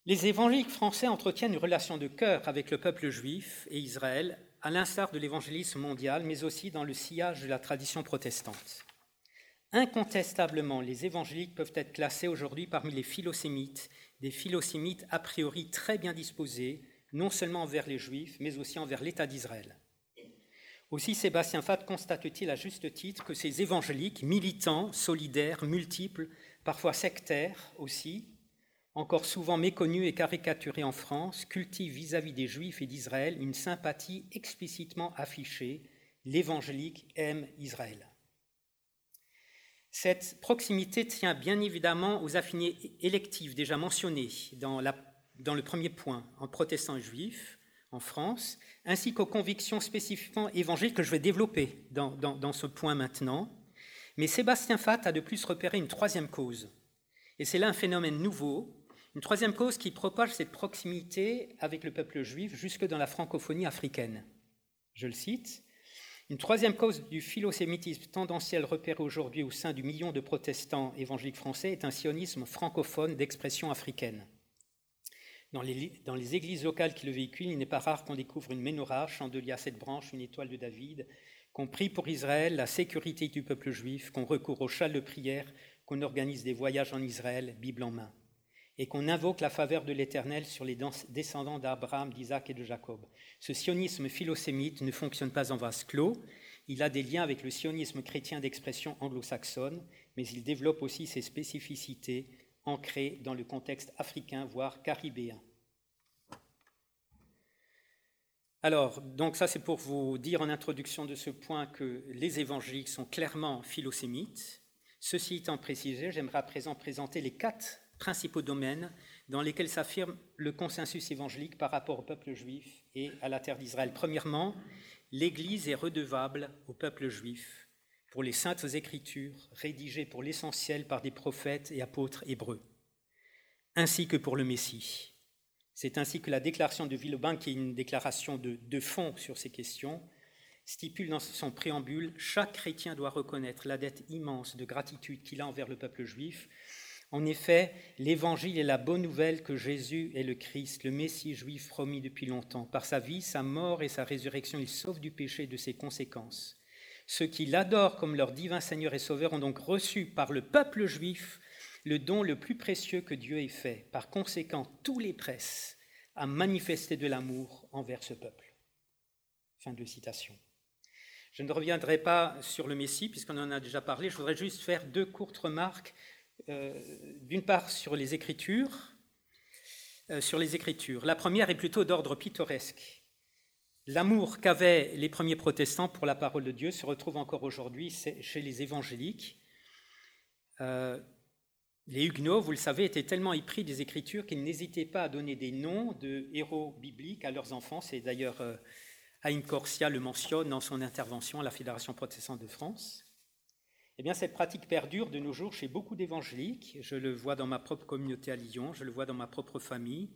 Les évangéliques français entretiennent une relation de cœur avec le peuple juif et Israël, à l'instar de l'évangélisme mondial, mais aussi dans le sillage de la tradition protestante. Incontestablement, les évangéliques peuvent être classés aujourd'hui parmi les philosémites, des philosémites a priori très bien disposés, non seulement envers les juifs, mais aussi envers l'État d'Israël. Aussi Sébastien Fatt constate-t-il à juste titre que ces évangéliques, militants, solidaires, multiples, parfois sectaires aussi, encore souvent méconnus et caricaturés en France, cultivent vis-à-vis des Juifs et d'Israël une sympathie explicitement affichée. L'évangélique aime Israël. Cette proximité tient bien évidemment aux affinités électives déjà mentionnées dans, dans le premier point, en protestants et juifs, en France, ainsi qu'aux convictions spécifiquement évangéliques que je vais développer dans, ce point maintenant. Mais Sébastien Fatt a de plus repéré une troisième cause. Et c'est là un phénomène nouveau, une troisième cause qui propage cette proximité avec le peuple juif jusque dans la francophonie africaine. Je le cite. Une troisième cause du philosémitisme tendanciel repéré aujourd'hui au sein du million de protestants évangéliques français est un sionisme francophone d'expression africaine. Dans les, églises locales qui le véhiculent, il n'est pas rare qu'on découvre une menorah, chandelier à sept branches, une étoile de David, qu'on prie pour Israël, la sécurité du peuple juif, qu'on recourt au châle de prière, qu'on organise des voyages en Israël, Bible en main, et qu'on invoque la faveur de l'Éternel sur les descendants d'Abraham, d'Isaac et de Jacob. Ce sionisme philosémite ne fonctionne pas en vase clos, il a des liens avec le sionisme chrétien d'expression anglo-saxonne, mais il développe aussi ses spécificités ancré dans le contexte africain, voire caribéen. Alors, donc ça c'est pour vous dire en introduction de ce point que les évangéliques sont clairement philosémites. Ceci étant précisé, j'aimerais à présent présenter les quatre principaux domaines dans lesquels s'affirme le consensus évangélique par rapport au peuple juif et à la terre d'Israël. Premièrement, l'Église est redevable au peuple juif pour les saintes écritures rédigées pour l'essentiel par des prophètes et apôtres hébreux, ainsi que pour le Messie. C'est ainsi que la déclaration de Villeban, qui est une déclaration de fond sur ces questions, stipule dans son préambule Chaque chrétien doit reconnaître la dette immense de gratitude qu'il a envers le peuple juif. En effet, l'évangile est la bonne nouvelle que Jésus est le Christ, le Messie juif promis depuis longtemps. Par sa vie, sa mort et sa résurrection, il sauve du péché et de ses conséquences. Ceux qui l'adorent comme leur divin Seigneur et Sauveur ont donc reçu par le peuple juif le don le plus précieux que Dieu ait fait. Par conséquent, tous les presses à manifester de l'amour envers ce peuple. Fin de citation. Je ne reviendrai pas sur le Messie, puisqu'on en a déjà parlé. Je voudrais juste faire deux courtes remarques. Euh, d'une part, sur les Écritures. Euh, sur les Écritures. La première est plutôt d'ordre pittoresque. L'amour qu'avaient les premiers protestants pour la parole de Dieu se retrouve encore aujourd'hui chez les évangéliques. Euh, les Huguenots, vous le savez, étaient tellement épris des Écritures qu'ils n'hésitaient pas à donner des noms de héros bibliques à leurs enfants. C'est d'ailleurs Haïm Corsia le mentionne dans son intervention à la Fédération protestante de France. Eh bien, cette pratique perdure de nos jours chez beaucoup d'évangéliques. Je le vois dans ma propre communauté à Lyon, je le vois dans ma propre famille.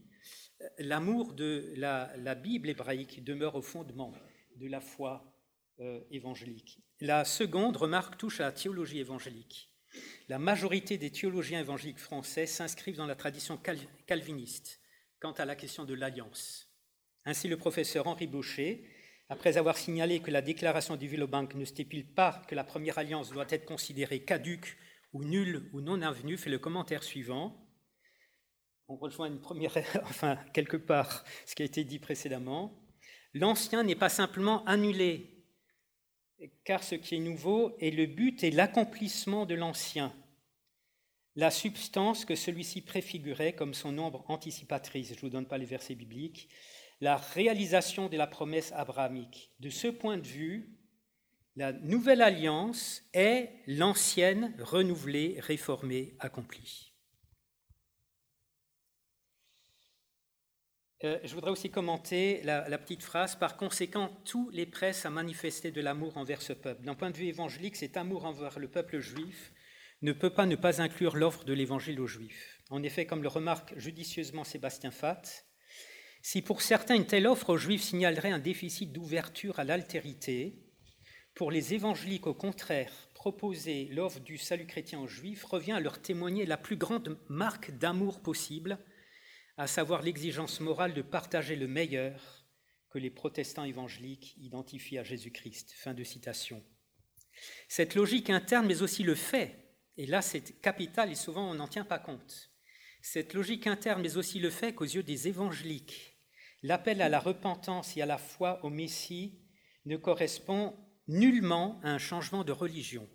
L'amour de la, Bible hébraïque demeure au fondement de la foi euh, évangélique. La seconde remarque touche à la théologie évangélique. La majorité des théologiens évangéliques français s'inscrivent dans la tradition calviniste quant à la question de l'alliance. Ainsi, le professeur Henri Baucher, après avoir signalé que la déclaration du Villebank ne stipule pas que la première alliance doit être considérée caduque ou nulle ou non avenue, fait le commentaire suivant. On rejoint enfin, quelque part, ce qui a été dit précédemment. L'ancien n'est pas simplement annulé, car ce qui est nouveau est le but et l'accomplissement de l'ancien, la substance que celui-ci préfigurait comme son ombre anticipatrice. Je ne vous donne pas les versets bibliques la réalisation de la promesse abrahamique. De ce point de vue, la nouvelle alliance est l'ancienne, renouvelée, réformée, accomplie. Euh, je voudrais aussi commenter la, petite phrase. Par conséquent, tous les pressent à manifester de l'amour envers ce peuple. D'un point de vue évangélique, cet amour envers le peuple juif ne peut pas ne pas inclure l'offre de l'évangile aux juifs. En effet, comme le remarque judicieusement Sébastien Fatt, si pour certains une telle offre aux Juifs signalerait un déficit d'ouverture à l'altérité, pour les évangéliques, au contraire, proposer l'offre du salut chrétien aux Juifs revient à leur témoigner la plus grande marque d'amour possible, à savoir l'exigence morale de partager le meilleur que les protestants évangéliques identifient à Jésus-Christ. Fin de citation. Cette logique interne, mais aussi le fait, et là c'est capital et souvent on n'en tient pas compte, cette logique interne, mais aussi le fait qu'aux yeux des évangéliques, L'appel à la repentance et à la foi au Messie ne correspond nullement à un changement de religion,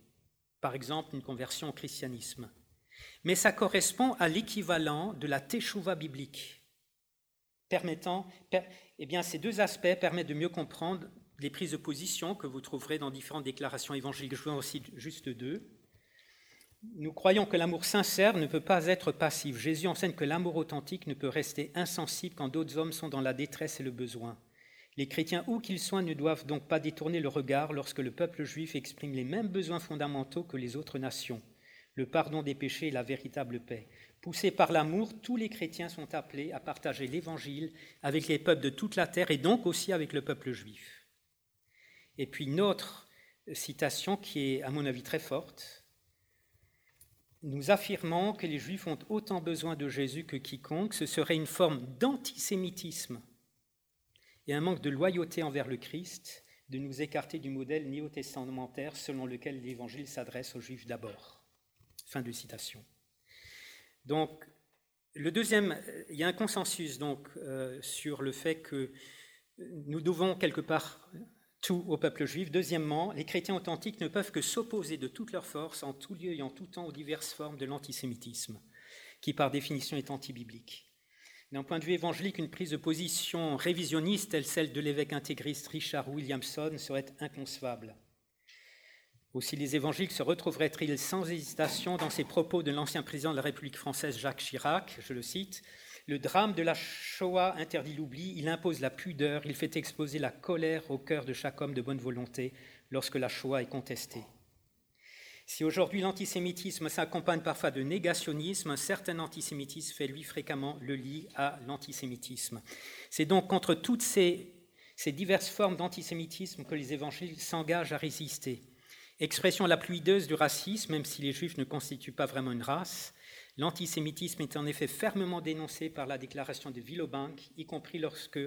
par exemple une conversion au christianisme, mais ça correspond à l'équivalent de la teshuva biblique, permettant, eh bien, ces deux aspects permettent de mieux comprendre les prises de position que vous trouverez dans différentes déclarations évangéliques. Je vous en cite juste deux. Nous croyons que l'amour sincère ne peut pas être passif. Jésus enseigne que l'amour authentique ne peut rester insensible quand d'autres hommes sont dans la détresse et le besoin. Les chrétiens, où qu'ils soient, ne doivent donc pas détourner le regard lorsque le peuple juif exprime les mêmes besoins fondamentaux que les autres nations, le pardon des péchés et la véritable paix. Poussés par l'amour, tous les chrétiens sont appelés à partager l'Évangile avec les peuples de toute la terre et donc aussi avec le peuple juif. Et puis une autre citation qui est, à mon avis, très forte, nous affirmons que les Juifs ont autant besoin de Jésus que quiconque, ce serait une forme d'antisémitisme et un manque de loyauté envers le Christ de nous écarter du modèle néo-testamentaire selon lequel l'Évangile s'adresse aux Juifs d'abord. Fin de citation. Donc, le deuxième, il y a un consensus donc euh, sur le fait que nous devons quelque part tout au peuple juif. Deuxièmement, les chrétiens authentiques ne peuvent que s'opposer de toute leur force, en tout lieu et en tout temps, aux diverses formes de l'antisémitisme, qui par définition est antibiblique. D'un point de vue évangélique, une prise de position révisionniste, telle celle de l'évêque intégriste Richard Williamson, serait inconcevable. Aussi, les évangéliques se retrouveraient-ils sans hésitation dans ces propos de l'ancien président de la République française Jacques Chirac, je le cite, Le drame de la Shoah interdit l'oubli, il impose la pudeur, il fait exploser la colère au cœur de chaque homme de bonne volonté lorsque la Shoah est contestée. Si aujourd'hui l'antisémitisme s'accompagne parfois de négationnisme, un certain antisémitisme fait lui fréquemment le lit à l'antisémitisme. C'est donc contre toutes ces, ces diverses formes d'antisémitisme que les évangiles s'engagent à résister. Expression la plus hideuse du racisme, même si les juifs ne constituent pas vraiment une race, l'antisémitisme est en effet fermement dénoncé par la déclaration de Villebank, y compris lorsque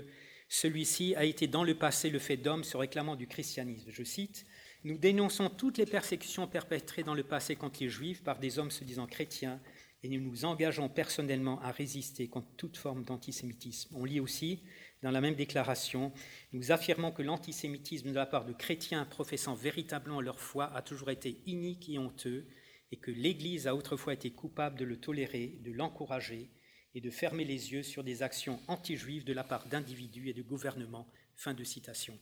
celui-ci a été dans le passé le fait d'hommes se réclamant du christianisme. Je cite nous dénonçons toutes les persécutions perpétrées dans le passé contre les Juifs par des hommes se disant chrétiens et nous nous engageons personnellement à résister contre toute forme d'antisémitisme. On lit aussi dans la même déclaration, nous affirmons que l'antisémitisme de la part de chrétiens professant véritablement leur foi a toujours été inique et honteux et que l'Église a autrefois été coupable de le tolérer, de l'encourager et de fermer les yeux sur des actions anti-juives de la part d'individus et de gouvernements. Fin de citation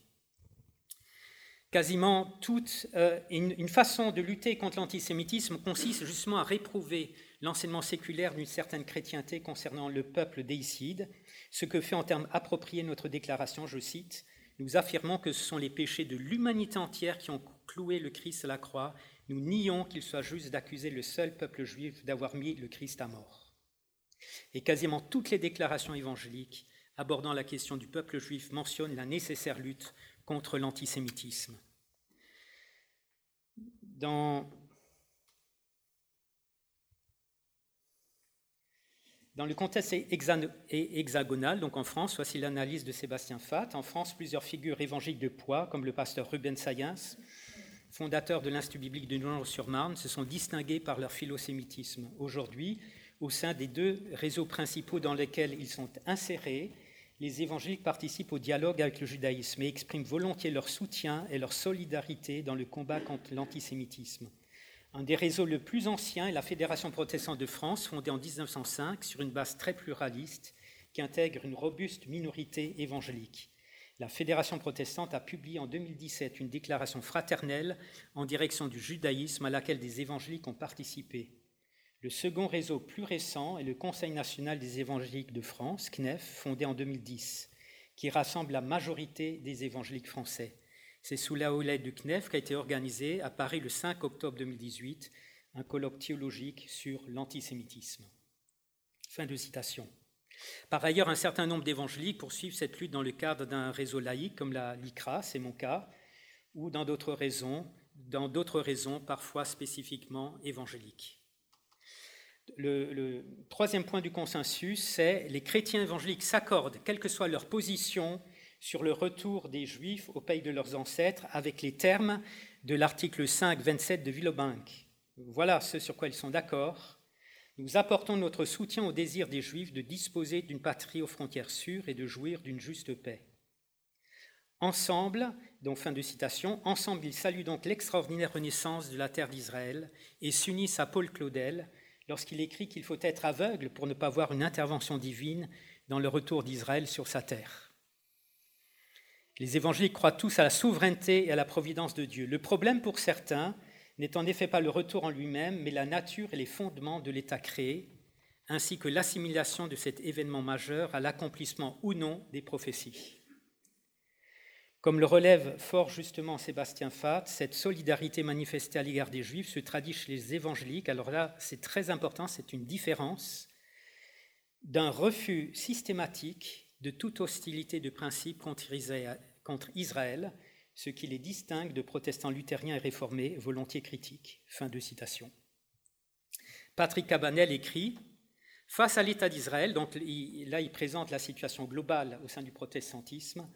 quasiment toute euh, une, façon de lutter contre l'antisémitisme consiste justement à réprouver l'enseignement séculaire d'une certaine chrétienté concernant le peuple déicide, ce que fait en termes appropriés notre déclaration, je cite, nous affirmons que ce sont les péchés de l'humanité entière qui ont cloué le Christ à la croix. Nous nions qu'il soit juste d'accuser le seul peuple juif d'avoir mis le Christ à mort. Et quasiment toutes les déclarations évangéliques abordant la question du peuple juif mentionnent la nécessaire lutte contre l'antisémitisme. Dans, le contexte hexagonal, donc en France, voici l'analyse de Sébastien Fatt. En France, plusieurs figures évangéliques de poids, comme le pasteur Ruben Sayens, fondateur de l'Institut biblique de Nogent-sur-Marne, se sont distingués par leur philosémitisme. Aujourd'hui, au sein des deux réseaux principaux dans lesquels ils sont insérés, les évangéliques participent au dialogue avec le judaïsme et expriment volontiers leur soutien et leur solidarité dans le combat contre l'antisémitisme. Un des réseaux le plus anciens est la Fédération protestante de France, fondée en 1905 sur une base très pluraliste qui intègre une robuste minorité évangélique. La Fédération protestante a publié en 2017 une déclaration fraternelle en direction du judaïsme à laquelle des évangéliques ont participé. Le second réseau plus récent est le Conseil national des évangéliques de France, CNEF, fondé en 2010, qui rassemble la majorité des évangéliques français. C'est sous la houlette du CNEF qu'a été organisé à Paris le 5 octobre 2018 un colloque théologique sur l'antisémitisme. Fin de citation. Par ailleurs, un certain nombre d'évangéliques poursuivent cette lutte dans le cadre d'un réseau laïque comme la LICRA, c'est mon cas, ou dans d'autres raisons, dans parfois spécifiquement évangéliques le, troisième point du consensus, c'est les chrétiens évangéliques s'accordent, quelle que soit leur position, sur le retour des Juifs au pays de leurs ancêtres avec les termes de l'article 5, 27 de Villebank. Voilà ce sur quoi ils sont d'accord. Nous apportons notre soutien au désir des Juifs de disposer d'une patrie aux frontières sûres et de jouir d'une juste paix. Ensemble, donc fin de citation, ensemble ils saluent donc l'extraordinaire renaissance de la terre d'Israël et s'unissent à Paul Claudel lorsqu'il écrit qu'il faut être aveugle pour ne pas voir une intervention divine dans le retour d'Israël sur sa terre. Les évangéliques croient tous à la souveraineté et à la providence de Dieu. Le problème pour certains n'est en effet pas le retour en lui-même, mais la nature et les fondements de l'État créé, ainsi que l'assimilation de cet événement majeur à l'accomplissement ou non des prophéties. Comme le relève fort justement Sébastien Fatt, cette solidarité manifestée à l'égard des Juifs se traduit chez les évangéliques. Alors là, c'est très important, c'est une différence d'un refus systématique de toute hostilité de principe contre Israël, ce qui les distingue de protestants luthériens et réformés volontiers critiques. Fin de citation. Patrick Cabanel écrit Face à l'État d'Israël, donc là il présente la situation globale au sein du protestantisme,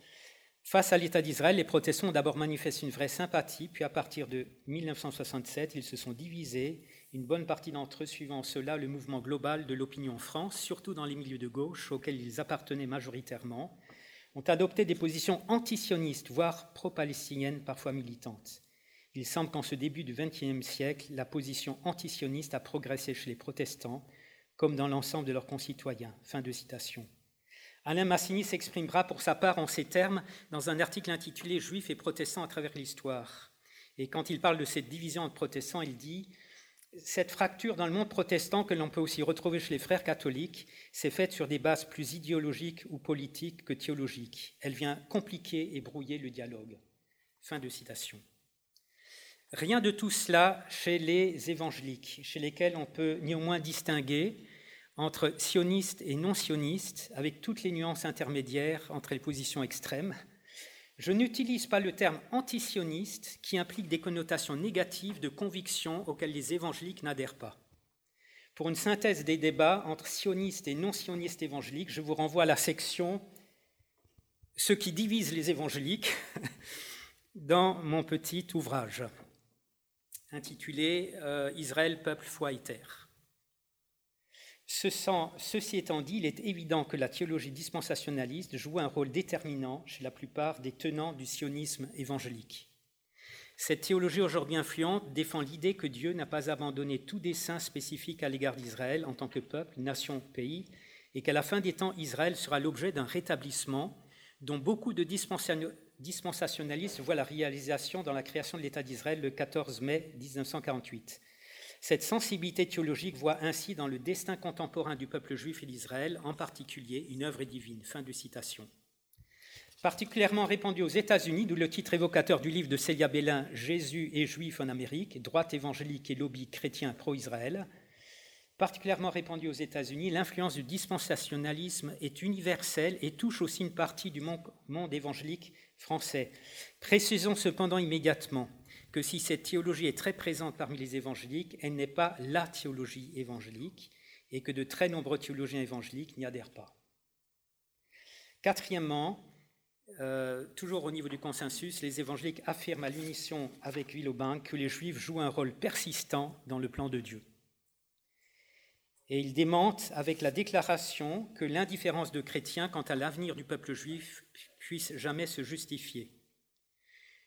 Face à l'État d'Israël, les protestants ont d'abord manifesté une vraie sympathie, puis à partir de 1967, ils se sont divisés, une bonne partie d'entre eux suivant cela le mouvement global de l'opinion France, surtout dans les milieux de gauche auxquels ils appartenaient majoritairement, ont adopté des positions antisionistes, voire pro-palestiniennes, parfois militantes. Il semble qu'en ce début du XXe siècle, la position antisioniste a progressé chez les protestants, comme dans l'ensemble de leurs concitoyens. Fin de citation. Alain Massini s'exprimera pour sa part en ces termes dans un article intitulé Juifs et protestants à travers l'histoire. Et quand il parle de cette division entre protestants, il dit cette fracture dans le monde protestant que l'on peut aussi retrouver chez les frères catholiques s'est faite sur des bases plus idéologiques ou politiques que théologiques. Elle vient compliquer et brouiller le dialogue. Fin de citation. Rien de tout cela chez les évangéliques, chez lesquels on peut néanmoins distinguer entre sionistes et non sionistes, avec toutes les nuances intermédiaires entre les positions extrêmes, je n'utilise pas le terme antisioniste qui implique des connotations négatives de convictions auxquelles les évangéliques n'adhèrent pas. Pour une synthèse des débats entre sionistes et non sionistes évangéliques, je vous renvoie à la section Ce qui divise les évangéliques dans mon petit ouvrage intitulé euh, Israël, peuple, foi et terre ceci étant dit, il est évident que la théologie dispensationaliste joue un rôle déterminant chez la plupart des tenants du sionisme évangélique. Cette théologie aujourd'hui influente défend l'idée que Dieu n'a pas abandonné tout dessein spécifique à l'égard d'Israël en tant que peuple, nation, pays, et qu'à la fin des temps, Israël sera l'objet d'un rétablissement dont beaucoup de dispensationalistes voient la réalisation dans la création de l'État d'Israël le 14 mai 1948. Cette sensibilité théologique voit ainsi dans le destin contemporain du peuple juif et d'Israël, en particulier, une œuvre divine. Fin de citation. Particulièrement répandu aux États-Unis, d'où le titre évocateur du livre de Célia Bellin, Jésus et Juif en Amérique, droite évangélique et lobby chrétien pro-Israël. Particulièrement répandu aux États-Unis, l'influence du dispensationalisme est universelle et touche aussi une partie du monde évangélique français. Précisons cependant immédiatement que si cette théologie est très présente parmi les évangéliques, elle n'est pas la théologie évangélique et que de très nombreux théologiens évangéliques n'y adhèrent pas. Quatrièmement, euh, toujours au niveau du consensus, les évangéliques affirment à l'unisson avec Willobin que les juifs jouent un rôle persistant dans le plan de Dieu. Et ils démentent avec la déclaration que l'indifférence de chrétiens quant à l'avenir du peuple juif puisse jamais se justifier.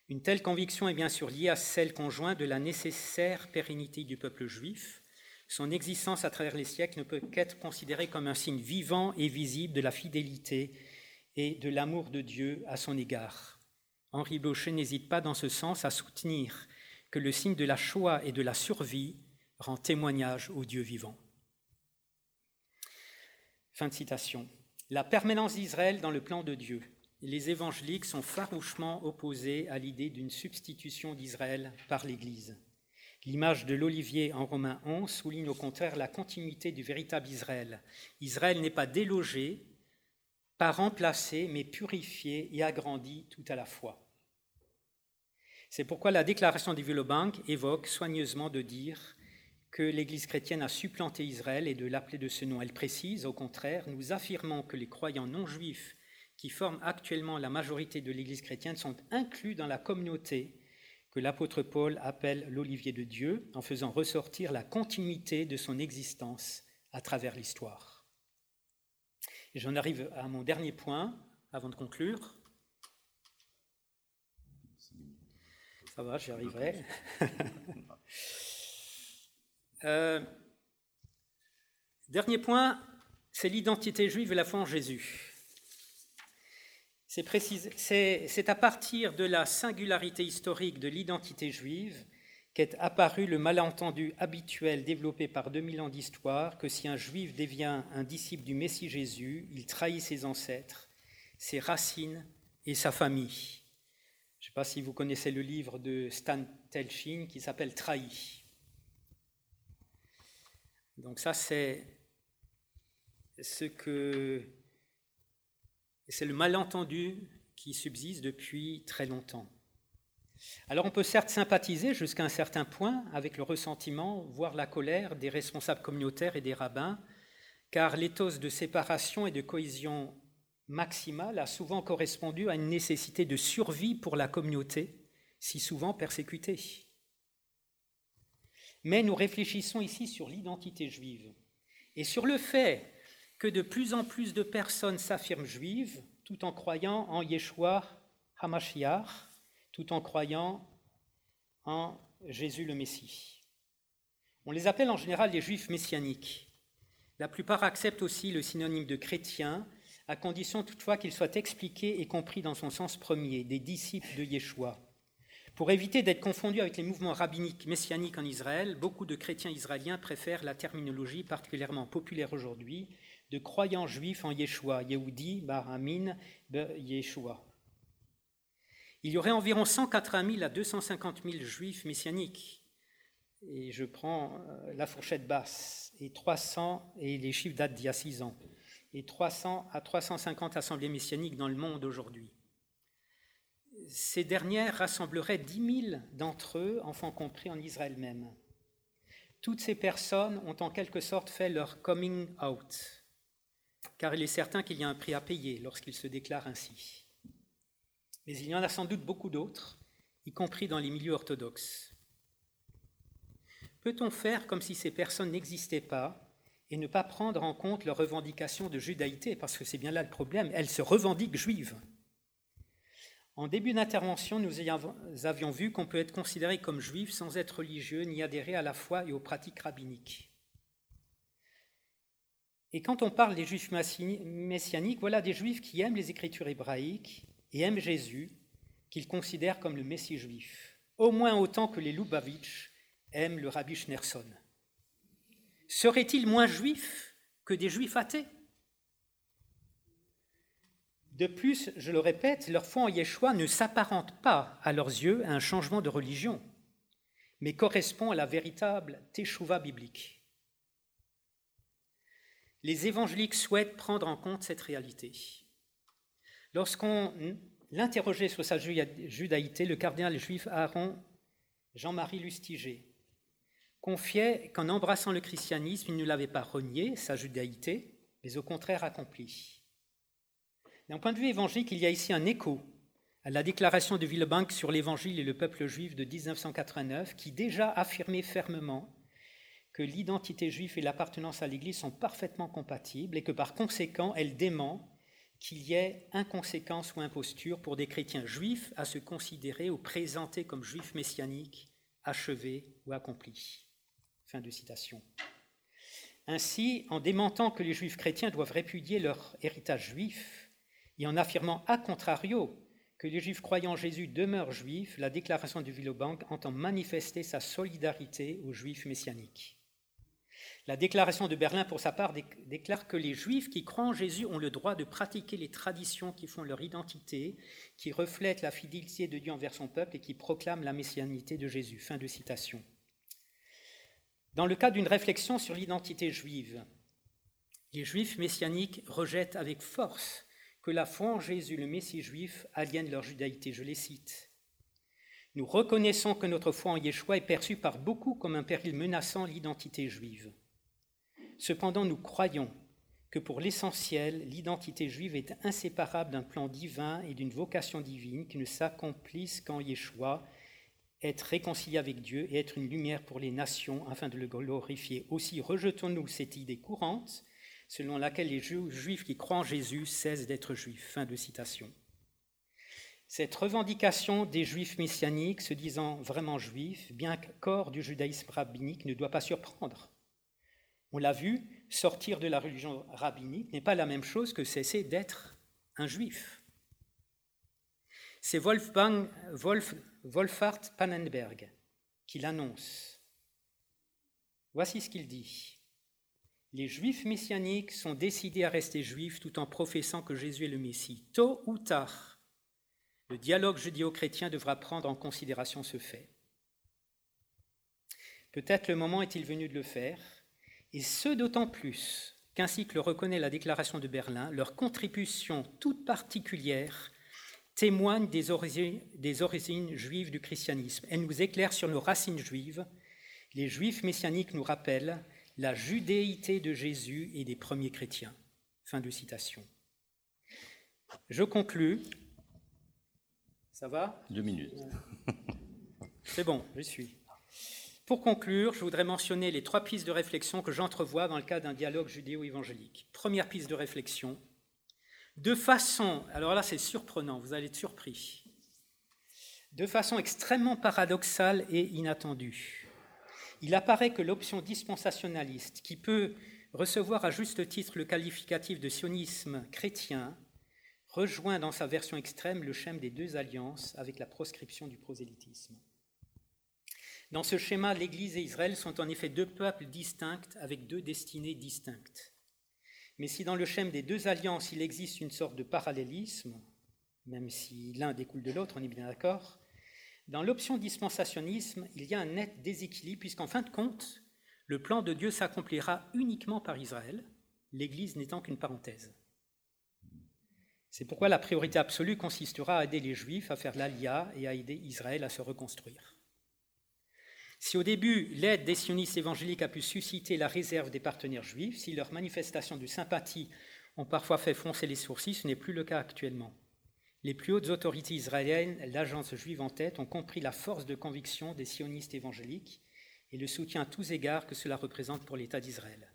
Une telle conviction est bien sûr liée à celle conjointe de la nécessaire pérennité du peuple juif. Son existence à travers les siècles ne peut qu'être considérée comme un signe vivant et visible de la fidélité et de l'amour de Dieu à son égard. Henri Blocher n'hésite pas dans ce sens à soutenir que le signe de la Shoah et de la survie rend témoignage au Dieu vivant. Fin de citation. La permanence d'Israël dans le plan de Dieu les évangéliques sont farouchement opposés à l'idée d'une substitution d'Israël par l'Église. L'image de l'olivier en Romains 11 souligne au contraire la continuité du véritable Israël. Israël n'est pas délogé, pas remplacé, mais purifié et agrandi tout à la fois. C'est pourquoi la déclaration du Villebank évoque soigneusement de dire que l'Église chrétienne a supplanté Israël et de l'appeler de ce nom. Elle précise, au contraire, nous affirmons que les croyants non juifs qui forment actuellement la majorité de l'Église chrétienne sont inclus dans la communauté que l'apôtre Paul appelle l'olivier de Dieu, en faisant ressortir la continuité de son existence à travers l'histoire. J'en arrive à mon dernier point, avant de conclure. Ça va, j'y arriverai. Euh, dernier point, c'est l'identité juive et la foi en Jésus. C'est à partir de la singularité historique de l'identité juive qu'est apparu le malentendu habituel développé par 2000 ans d'histoire que si un juif devient un disciple du Messie Jésus, il trahit ses ancêtres, ses racines et sa famille. Je ne sais pas si vous connaissez le livre de Stan Telchin qui s'appelle Trahi. Donc ça, c'est ce que c'est le malentendu qui subsiste depuis très longtemps. Alors on peut certes sympathiser jusqu'à un certain point avec le ressentiment, voire la colère des responsables communautaires et des rabbins, car l'éthos de séparation et de cohésion maximale a souvent correspondu à une nécessité de survie pour la communauté, si souvent persécutée. Mais nous réfléchissons ici sur l'identité juive et sur le fait que de plus en plus de personnes s'affirment juives tout en croyant en Yeshua HaMashiach, tout en croyant en Jésus le Messie. On les appelle en général les juifs messianiques. La plupart acceptent aussi le synonyme de chrétien, à condition toutefois qu'il soit expliqué et compris dans son sens premier, des disciples de Yeshua. Pour éviter d'être confondu avec les mouvements rabbiniques messianiques en Israël, beaucoup de chrétiens israéliens préfèrent la terminologie particulièrement populaire aujourd'hui de croyants juifs en Yeshua, Yehudi, Baramin, Yeshua. Il y aurait environ 180 000 à 250 000 juifs messianiques, et je prends euh, la fourchette basse, et 300, et les chiffres datent d'il y a six ans, et 300 à 350 assemblées messianiques dans le monde aujourd'hui. Ces dernières rassembleraient dix mille d'entre eux, enfants compris, en Israël même. Toutes ces personnes ont en quelque sorte fait leur coming out, car il est certain qu'il y a un prix à payer lorsqu'ils se déclarent ainsi. Mais il y en a sans doute beaucoup d'autres, y compris dans les milieux orthodoxes. Peut-on faire comme si ces personnes n'existaient pas et ne pas prendre en compte leurs revendications de judaïté, parce que c'est bien là le problème, elles se revendiquent juives. En début d'intervention, nous avions vu qu'on peut être considéré comme juif sans être religieux ni adhérer à la foi et aux pratiques rabbiniques. Et quand on parle des juifs messianiques, voilà des juifs qui aiment les écritures hébraïques et aiment Jésus, qu'ils considèrent comme le Messie juif, au moins autant que les Lubavitch aiment le rabbi Schneerson. Seraient-ils moins juifs que des juifs athées? De plus, je le répète, leur foi en Yeshua ne s'apparente pas à leurs yeux à un changement de religion, mais correspond à la véritable teshuva biblique. Les évangéliques souhaitent prendre en compte cette réalité. Lorsqu'on l'interrogeait sur sa judaïté, le cardinal juif Aaron Jean-Marie Lustiger confiait qu'en embrassant le christianisme, il ne l'avait pas renié, sa judaïté, mais au contraire accompli. D'un point de vue évangélique, il y a ici un écho à la déclaration de Villebank sur l'Évangile et le peuple juif de 1989, qui déjà affirmait fermement que l'identité juive et l'appartenance à l'Église sont parfaitement compatibles et que par conséquent, elle dément qu'il y ait inconséquence ou imposture pour des chrétiens juifs à se considérer ou présenter comme juifs messianiques, achevés ou accomplis. Fin de citation. Ainsi, en démentant que les juifs chrétiens doivent répudier leur héritage juif, et en affirmant a contrario que les Juifs croyant Jésus demeurent juifs, la déclaration du Villebank entend manifester sa solidarité aux Juifs messianiques. La déclaration de Berlin, pour sa part, déclare que les Juifs qui croient en Jésus ont le droit de pratiquer les traditions qui font leur identité, qui reflètent la fidélité de Dieu envers son peuple et qui proclament la messianité de Jésus. Fin de citation. Dans le cas d'une réflexion sur l'identité juive, les Juifs messianiques rejettent avec force que la foi en Jésus, le Messie juif, aliène leur judaïté. Je les cite. Nous reconnaissons que notre foi en Yeshua est perçue par beaucoup comme un péril menaçant l'identité juive. Cependant, nous croyons que pour l'essentiel, l'identité juive est inséparable d'un plan divin et d'une vocation divine qui ne s'accomplissent qu'en Yeshua, être réconcilié avec Dieu et être une lumière pour les nations afin de le glorifier. Aussi rejetons-nous cette idée courante selon laquelle les juifs qui croient en Jésus cessent d'être juifs. Fin de citation. Cette revendication des juifs messianiques se disant vraiment juifs, bien corps du judaïsme rabbinique, ne doit pas surprendre. On l'a vu, sortir de la religion rabbinique n'est pas la même chose que cesser d'être un juif. C'est Wolfgang, Wolf, Wolfhard Pannenberg qui l'annonce. Voici ce qu'il dit les juifs messianiques sont décidés à rester juifs tout en professant que Jésus est le Messie. Tôt ou tard, le dialogue judéo-chrétien devra prendre en considération ce fait. Peut-être le moment est-il venu de le faire, et ce d'autant plus qu'ainsi que le reconnaît la déclaration de Berlin, leur contribution toute particulière témoigne des origines, des origines juives du christianisme. Elle nous éclaire sur nos racines juives. Les juifs messianiques nous rappellent la judéité de Jésus et des premiers chrétiens. Fin de citation. Je conclus. Ça va? Deux minutes. C'est bon, je suis. Pour conclure, je voudrais mentionner les trois pistes de réflexion que j'entrevois dans le cadre d'un dialogue judéo-évangélique. Première piste de réflexion. De façon, alors là c'est surprenant, vous allez être surpris, de façon extrêmement paradoxale et inattendue il apparaît que l'option dispensationaliste, qui peut recevoir à juste titre le qualificatif de sionisme chrétien, rejoint dans sa version extrême le schéma des deux alliances avec la proscription du prosélytisme. Dans ce schéma, l'Église et Israël sont en effet deux peuples distincts avec deux destinées distinctes. Mais si dans le schéma des deux alliances, il existe une sorte de parallélisme, même si l'un découle de l'autre, on est bien d'accord, dans l'option dispensationnisme, il y a un net déséquilibre, puisqu'en fin de compte, le plan de Dieu s'accomplira uniquement par Israël, l'Église n'étant qu'une parenthèse. C'est pourquoi la priorité absolue consistera à aider les Juifs à faire l'Alia et à aider Israël à se reconstruire. Si au début l'aide des sionistes évangéliques a pu susciter la réserve des partenaires juifs, si leurs manifestations de sympathie ont parfois fait froncer les sourcils, ce n'est plus le cas actuellement. Les plus hautes autorités israéliennes, l'agence juive en tête, ont compris la force de conviction des sionistes évangéliques et le soutien à tous égards que cela représente pour l'État d'Israël.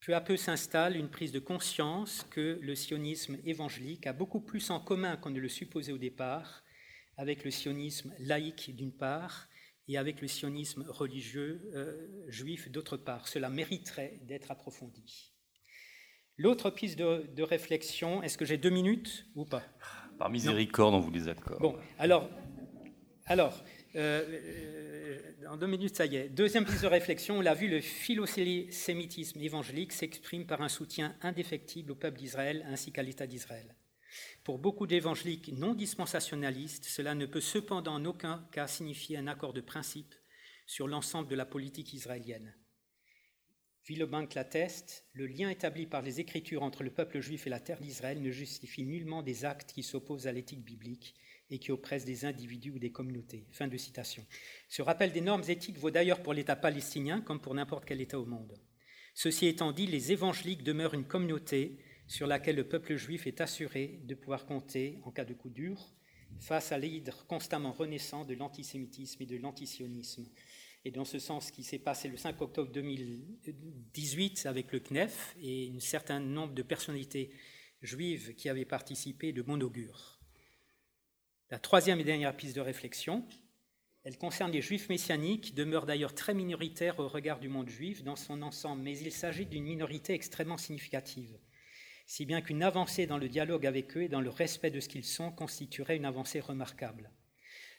Peu à peu s'installe une prise de conscience que le sionisme évangélique a beaucoup plus en commun qu'on ne le supposait au départ avec le sionisme laïque d'une part et avec le sionisme religieux euh, juif d'autre part. Cela mériterait d'être approfondi. L'autre piste de, réflexion, est-ce que j'ai deux minutes ou pas? Par miséricorde, on vous les accorde. Bon, alors, alors euh, euh, en deux minutes, ça y est. Deuxième piste de réflexion, on l'a vu, le philosémitisme évangélique s'exprime par un soutien indéfectible au peuple d'Israël ainsi qu'à l'État d'Israël. Pour beaucoup d'évangéliques non dispensationalistes, cela ne peut cependant en aucun cas signifier un accord de principe sur l'ensemble de la politique israélienne. Villebank l'atteste, le lien établi par les Écritures entre le peuple juif et la terre d'Israël ne justifie nullement des actes qui s'opposent à l'éthique biblique et qui oppressent des individus ou des communautés. Fin de citation. Ce rappel des normes éthiques vaut d'ailleurs pour l'État palestinien comme pour n'importe quel État au monde. Ceci étant dit, les évangéliques demeurent une communauté sur laquelle le peuple juif est assuré de pouvoir compter en cas de coup dur face à l'hydre constamment renaissant de l'antisémitisme et de l'antisionisme. Et dans ce sens, ce qui s'est passé le 5 octobre 2018 avec le CNEF et un certain nombre de personnalités juives qui avaient participé de bon augure. La troisième et dernière piste de réflexion, elle concerne les juifs messianiques, qui demeurent d'ailleurs très minoritaires au regard du monde juif dans son ensemble, mais il s'agit d'une minorité extrêmement significative si bien qu'une avancée dans le dialogue avec eux et dans le respect de ce qu'ils sont constituerait une avancée remarquable.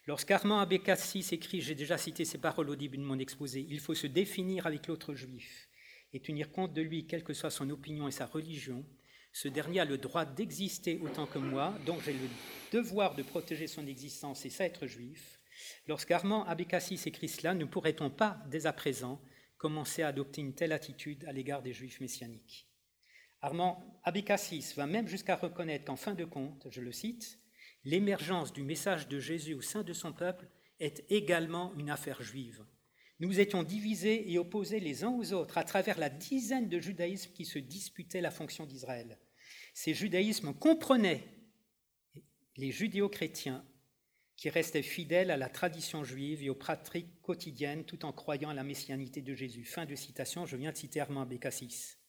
Lorsqu'Armand Abécassis écrit, j'ai déjà cité ces paroles au début de mon exposé, il faut se définir avec l'autre juif et tenir compte de lui, quelle que soit son opinion et sa religion, ce dernier a le droit d'exister autant que moi, donc j'ai le devoir de protéger son existence et ça être juif. Lorsqu'Armand Abécassis écrit cela, ne pourrait-on pas, dès à présent, commencer à adopter une telle attitude à l'égard des juifs messianiques? Armand Abécassis va même jusqu'à reconnaître qu'en fin de compte, je le cite, l'émergence du message de Jésus au sein de son peuple est également une affaire juive. Nous étions divisés et opposés les uns aux autres à travers la dizaine de judaïsmes qui se disputaient la fonction d'Israël. Ces judaïsmes comprenaient les judéo-chrétiens qui restaient fidèles à la tradition juive et aux pratiques quotidiennes tout en croyant à la messianité de Jésus. Fin de citation, je viens de citer Armand Abécassis.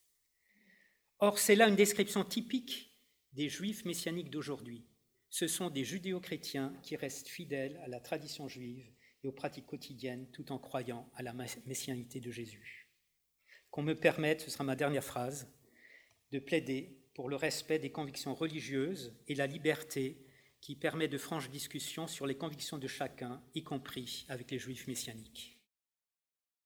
Or, c'est là une description typique des juifs messianiques d'aujourd'hui. Ce sont des judéo-chrétiens qui restent fidèles à la tradition juive et aux pratiques quotidiennes tout en croyant à la messianité de Jésus. Qu'on me permette, ce sera ma dernière phrase, de plaider pour le respect des convictions religieuses et la liberté qui permet de franches discussions sur les convictions de chacun, y compris avec les juifs messianiques.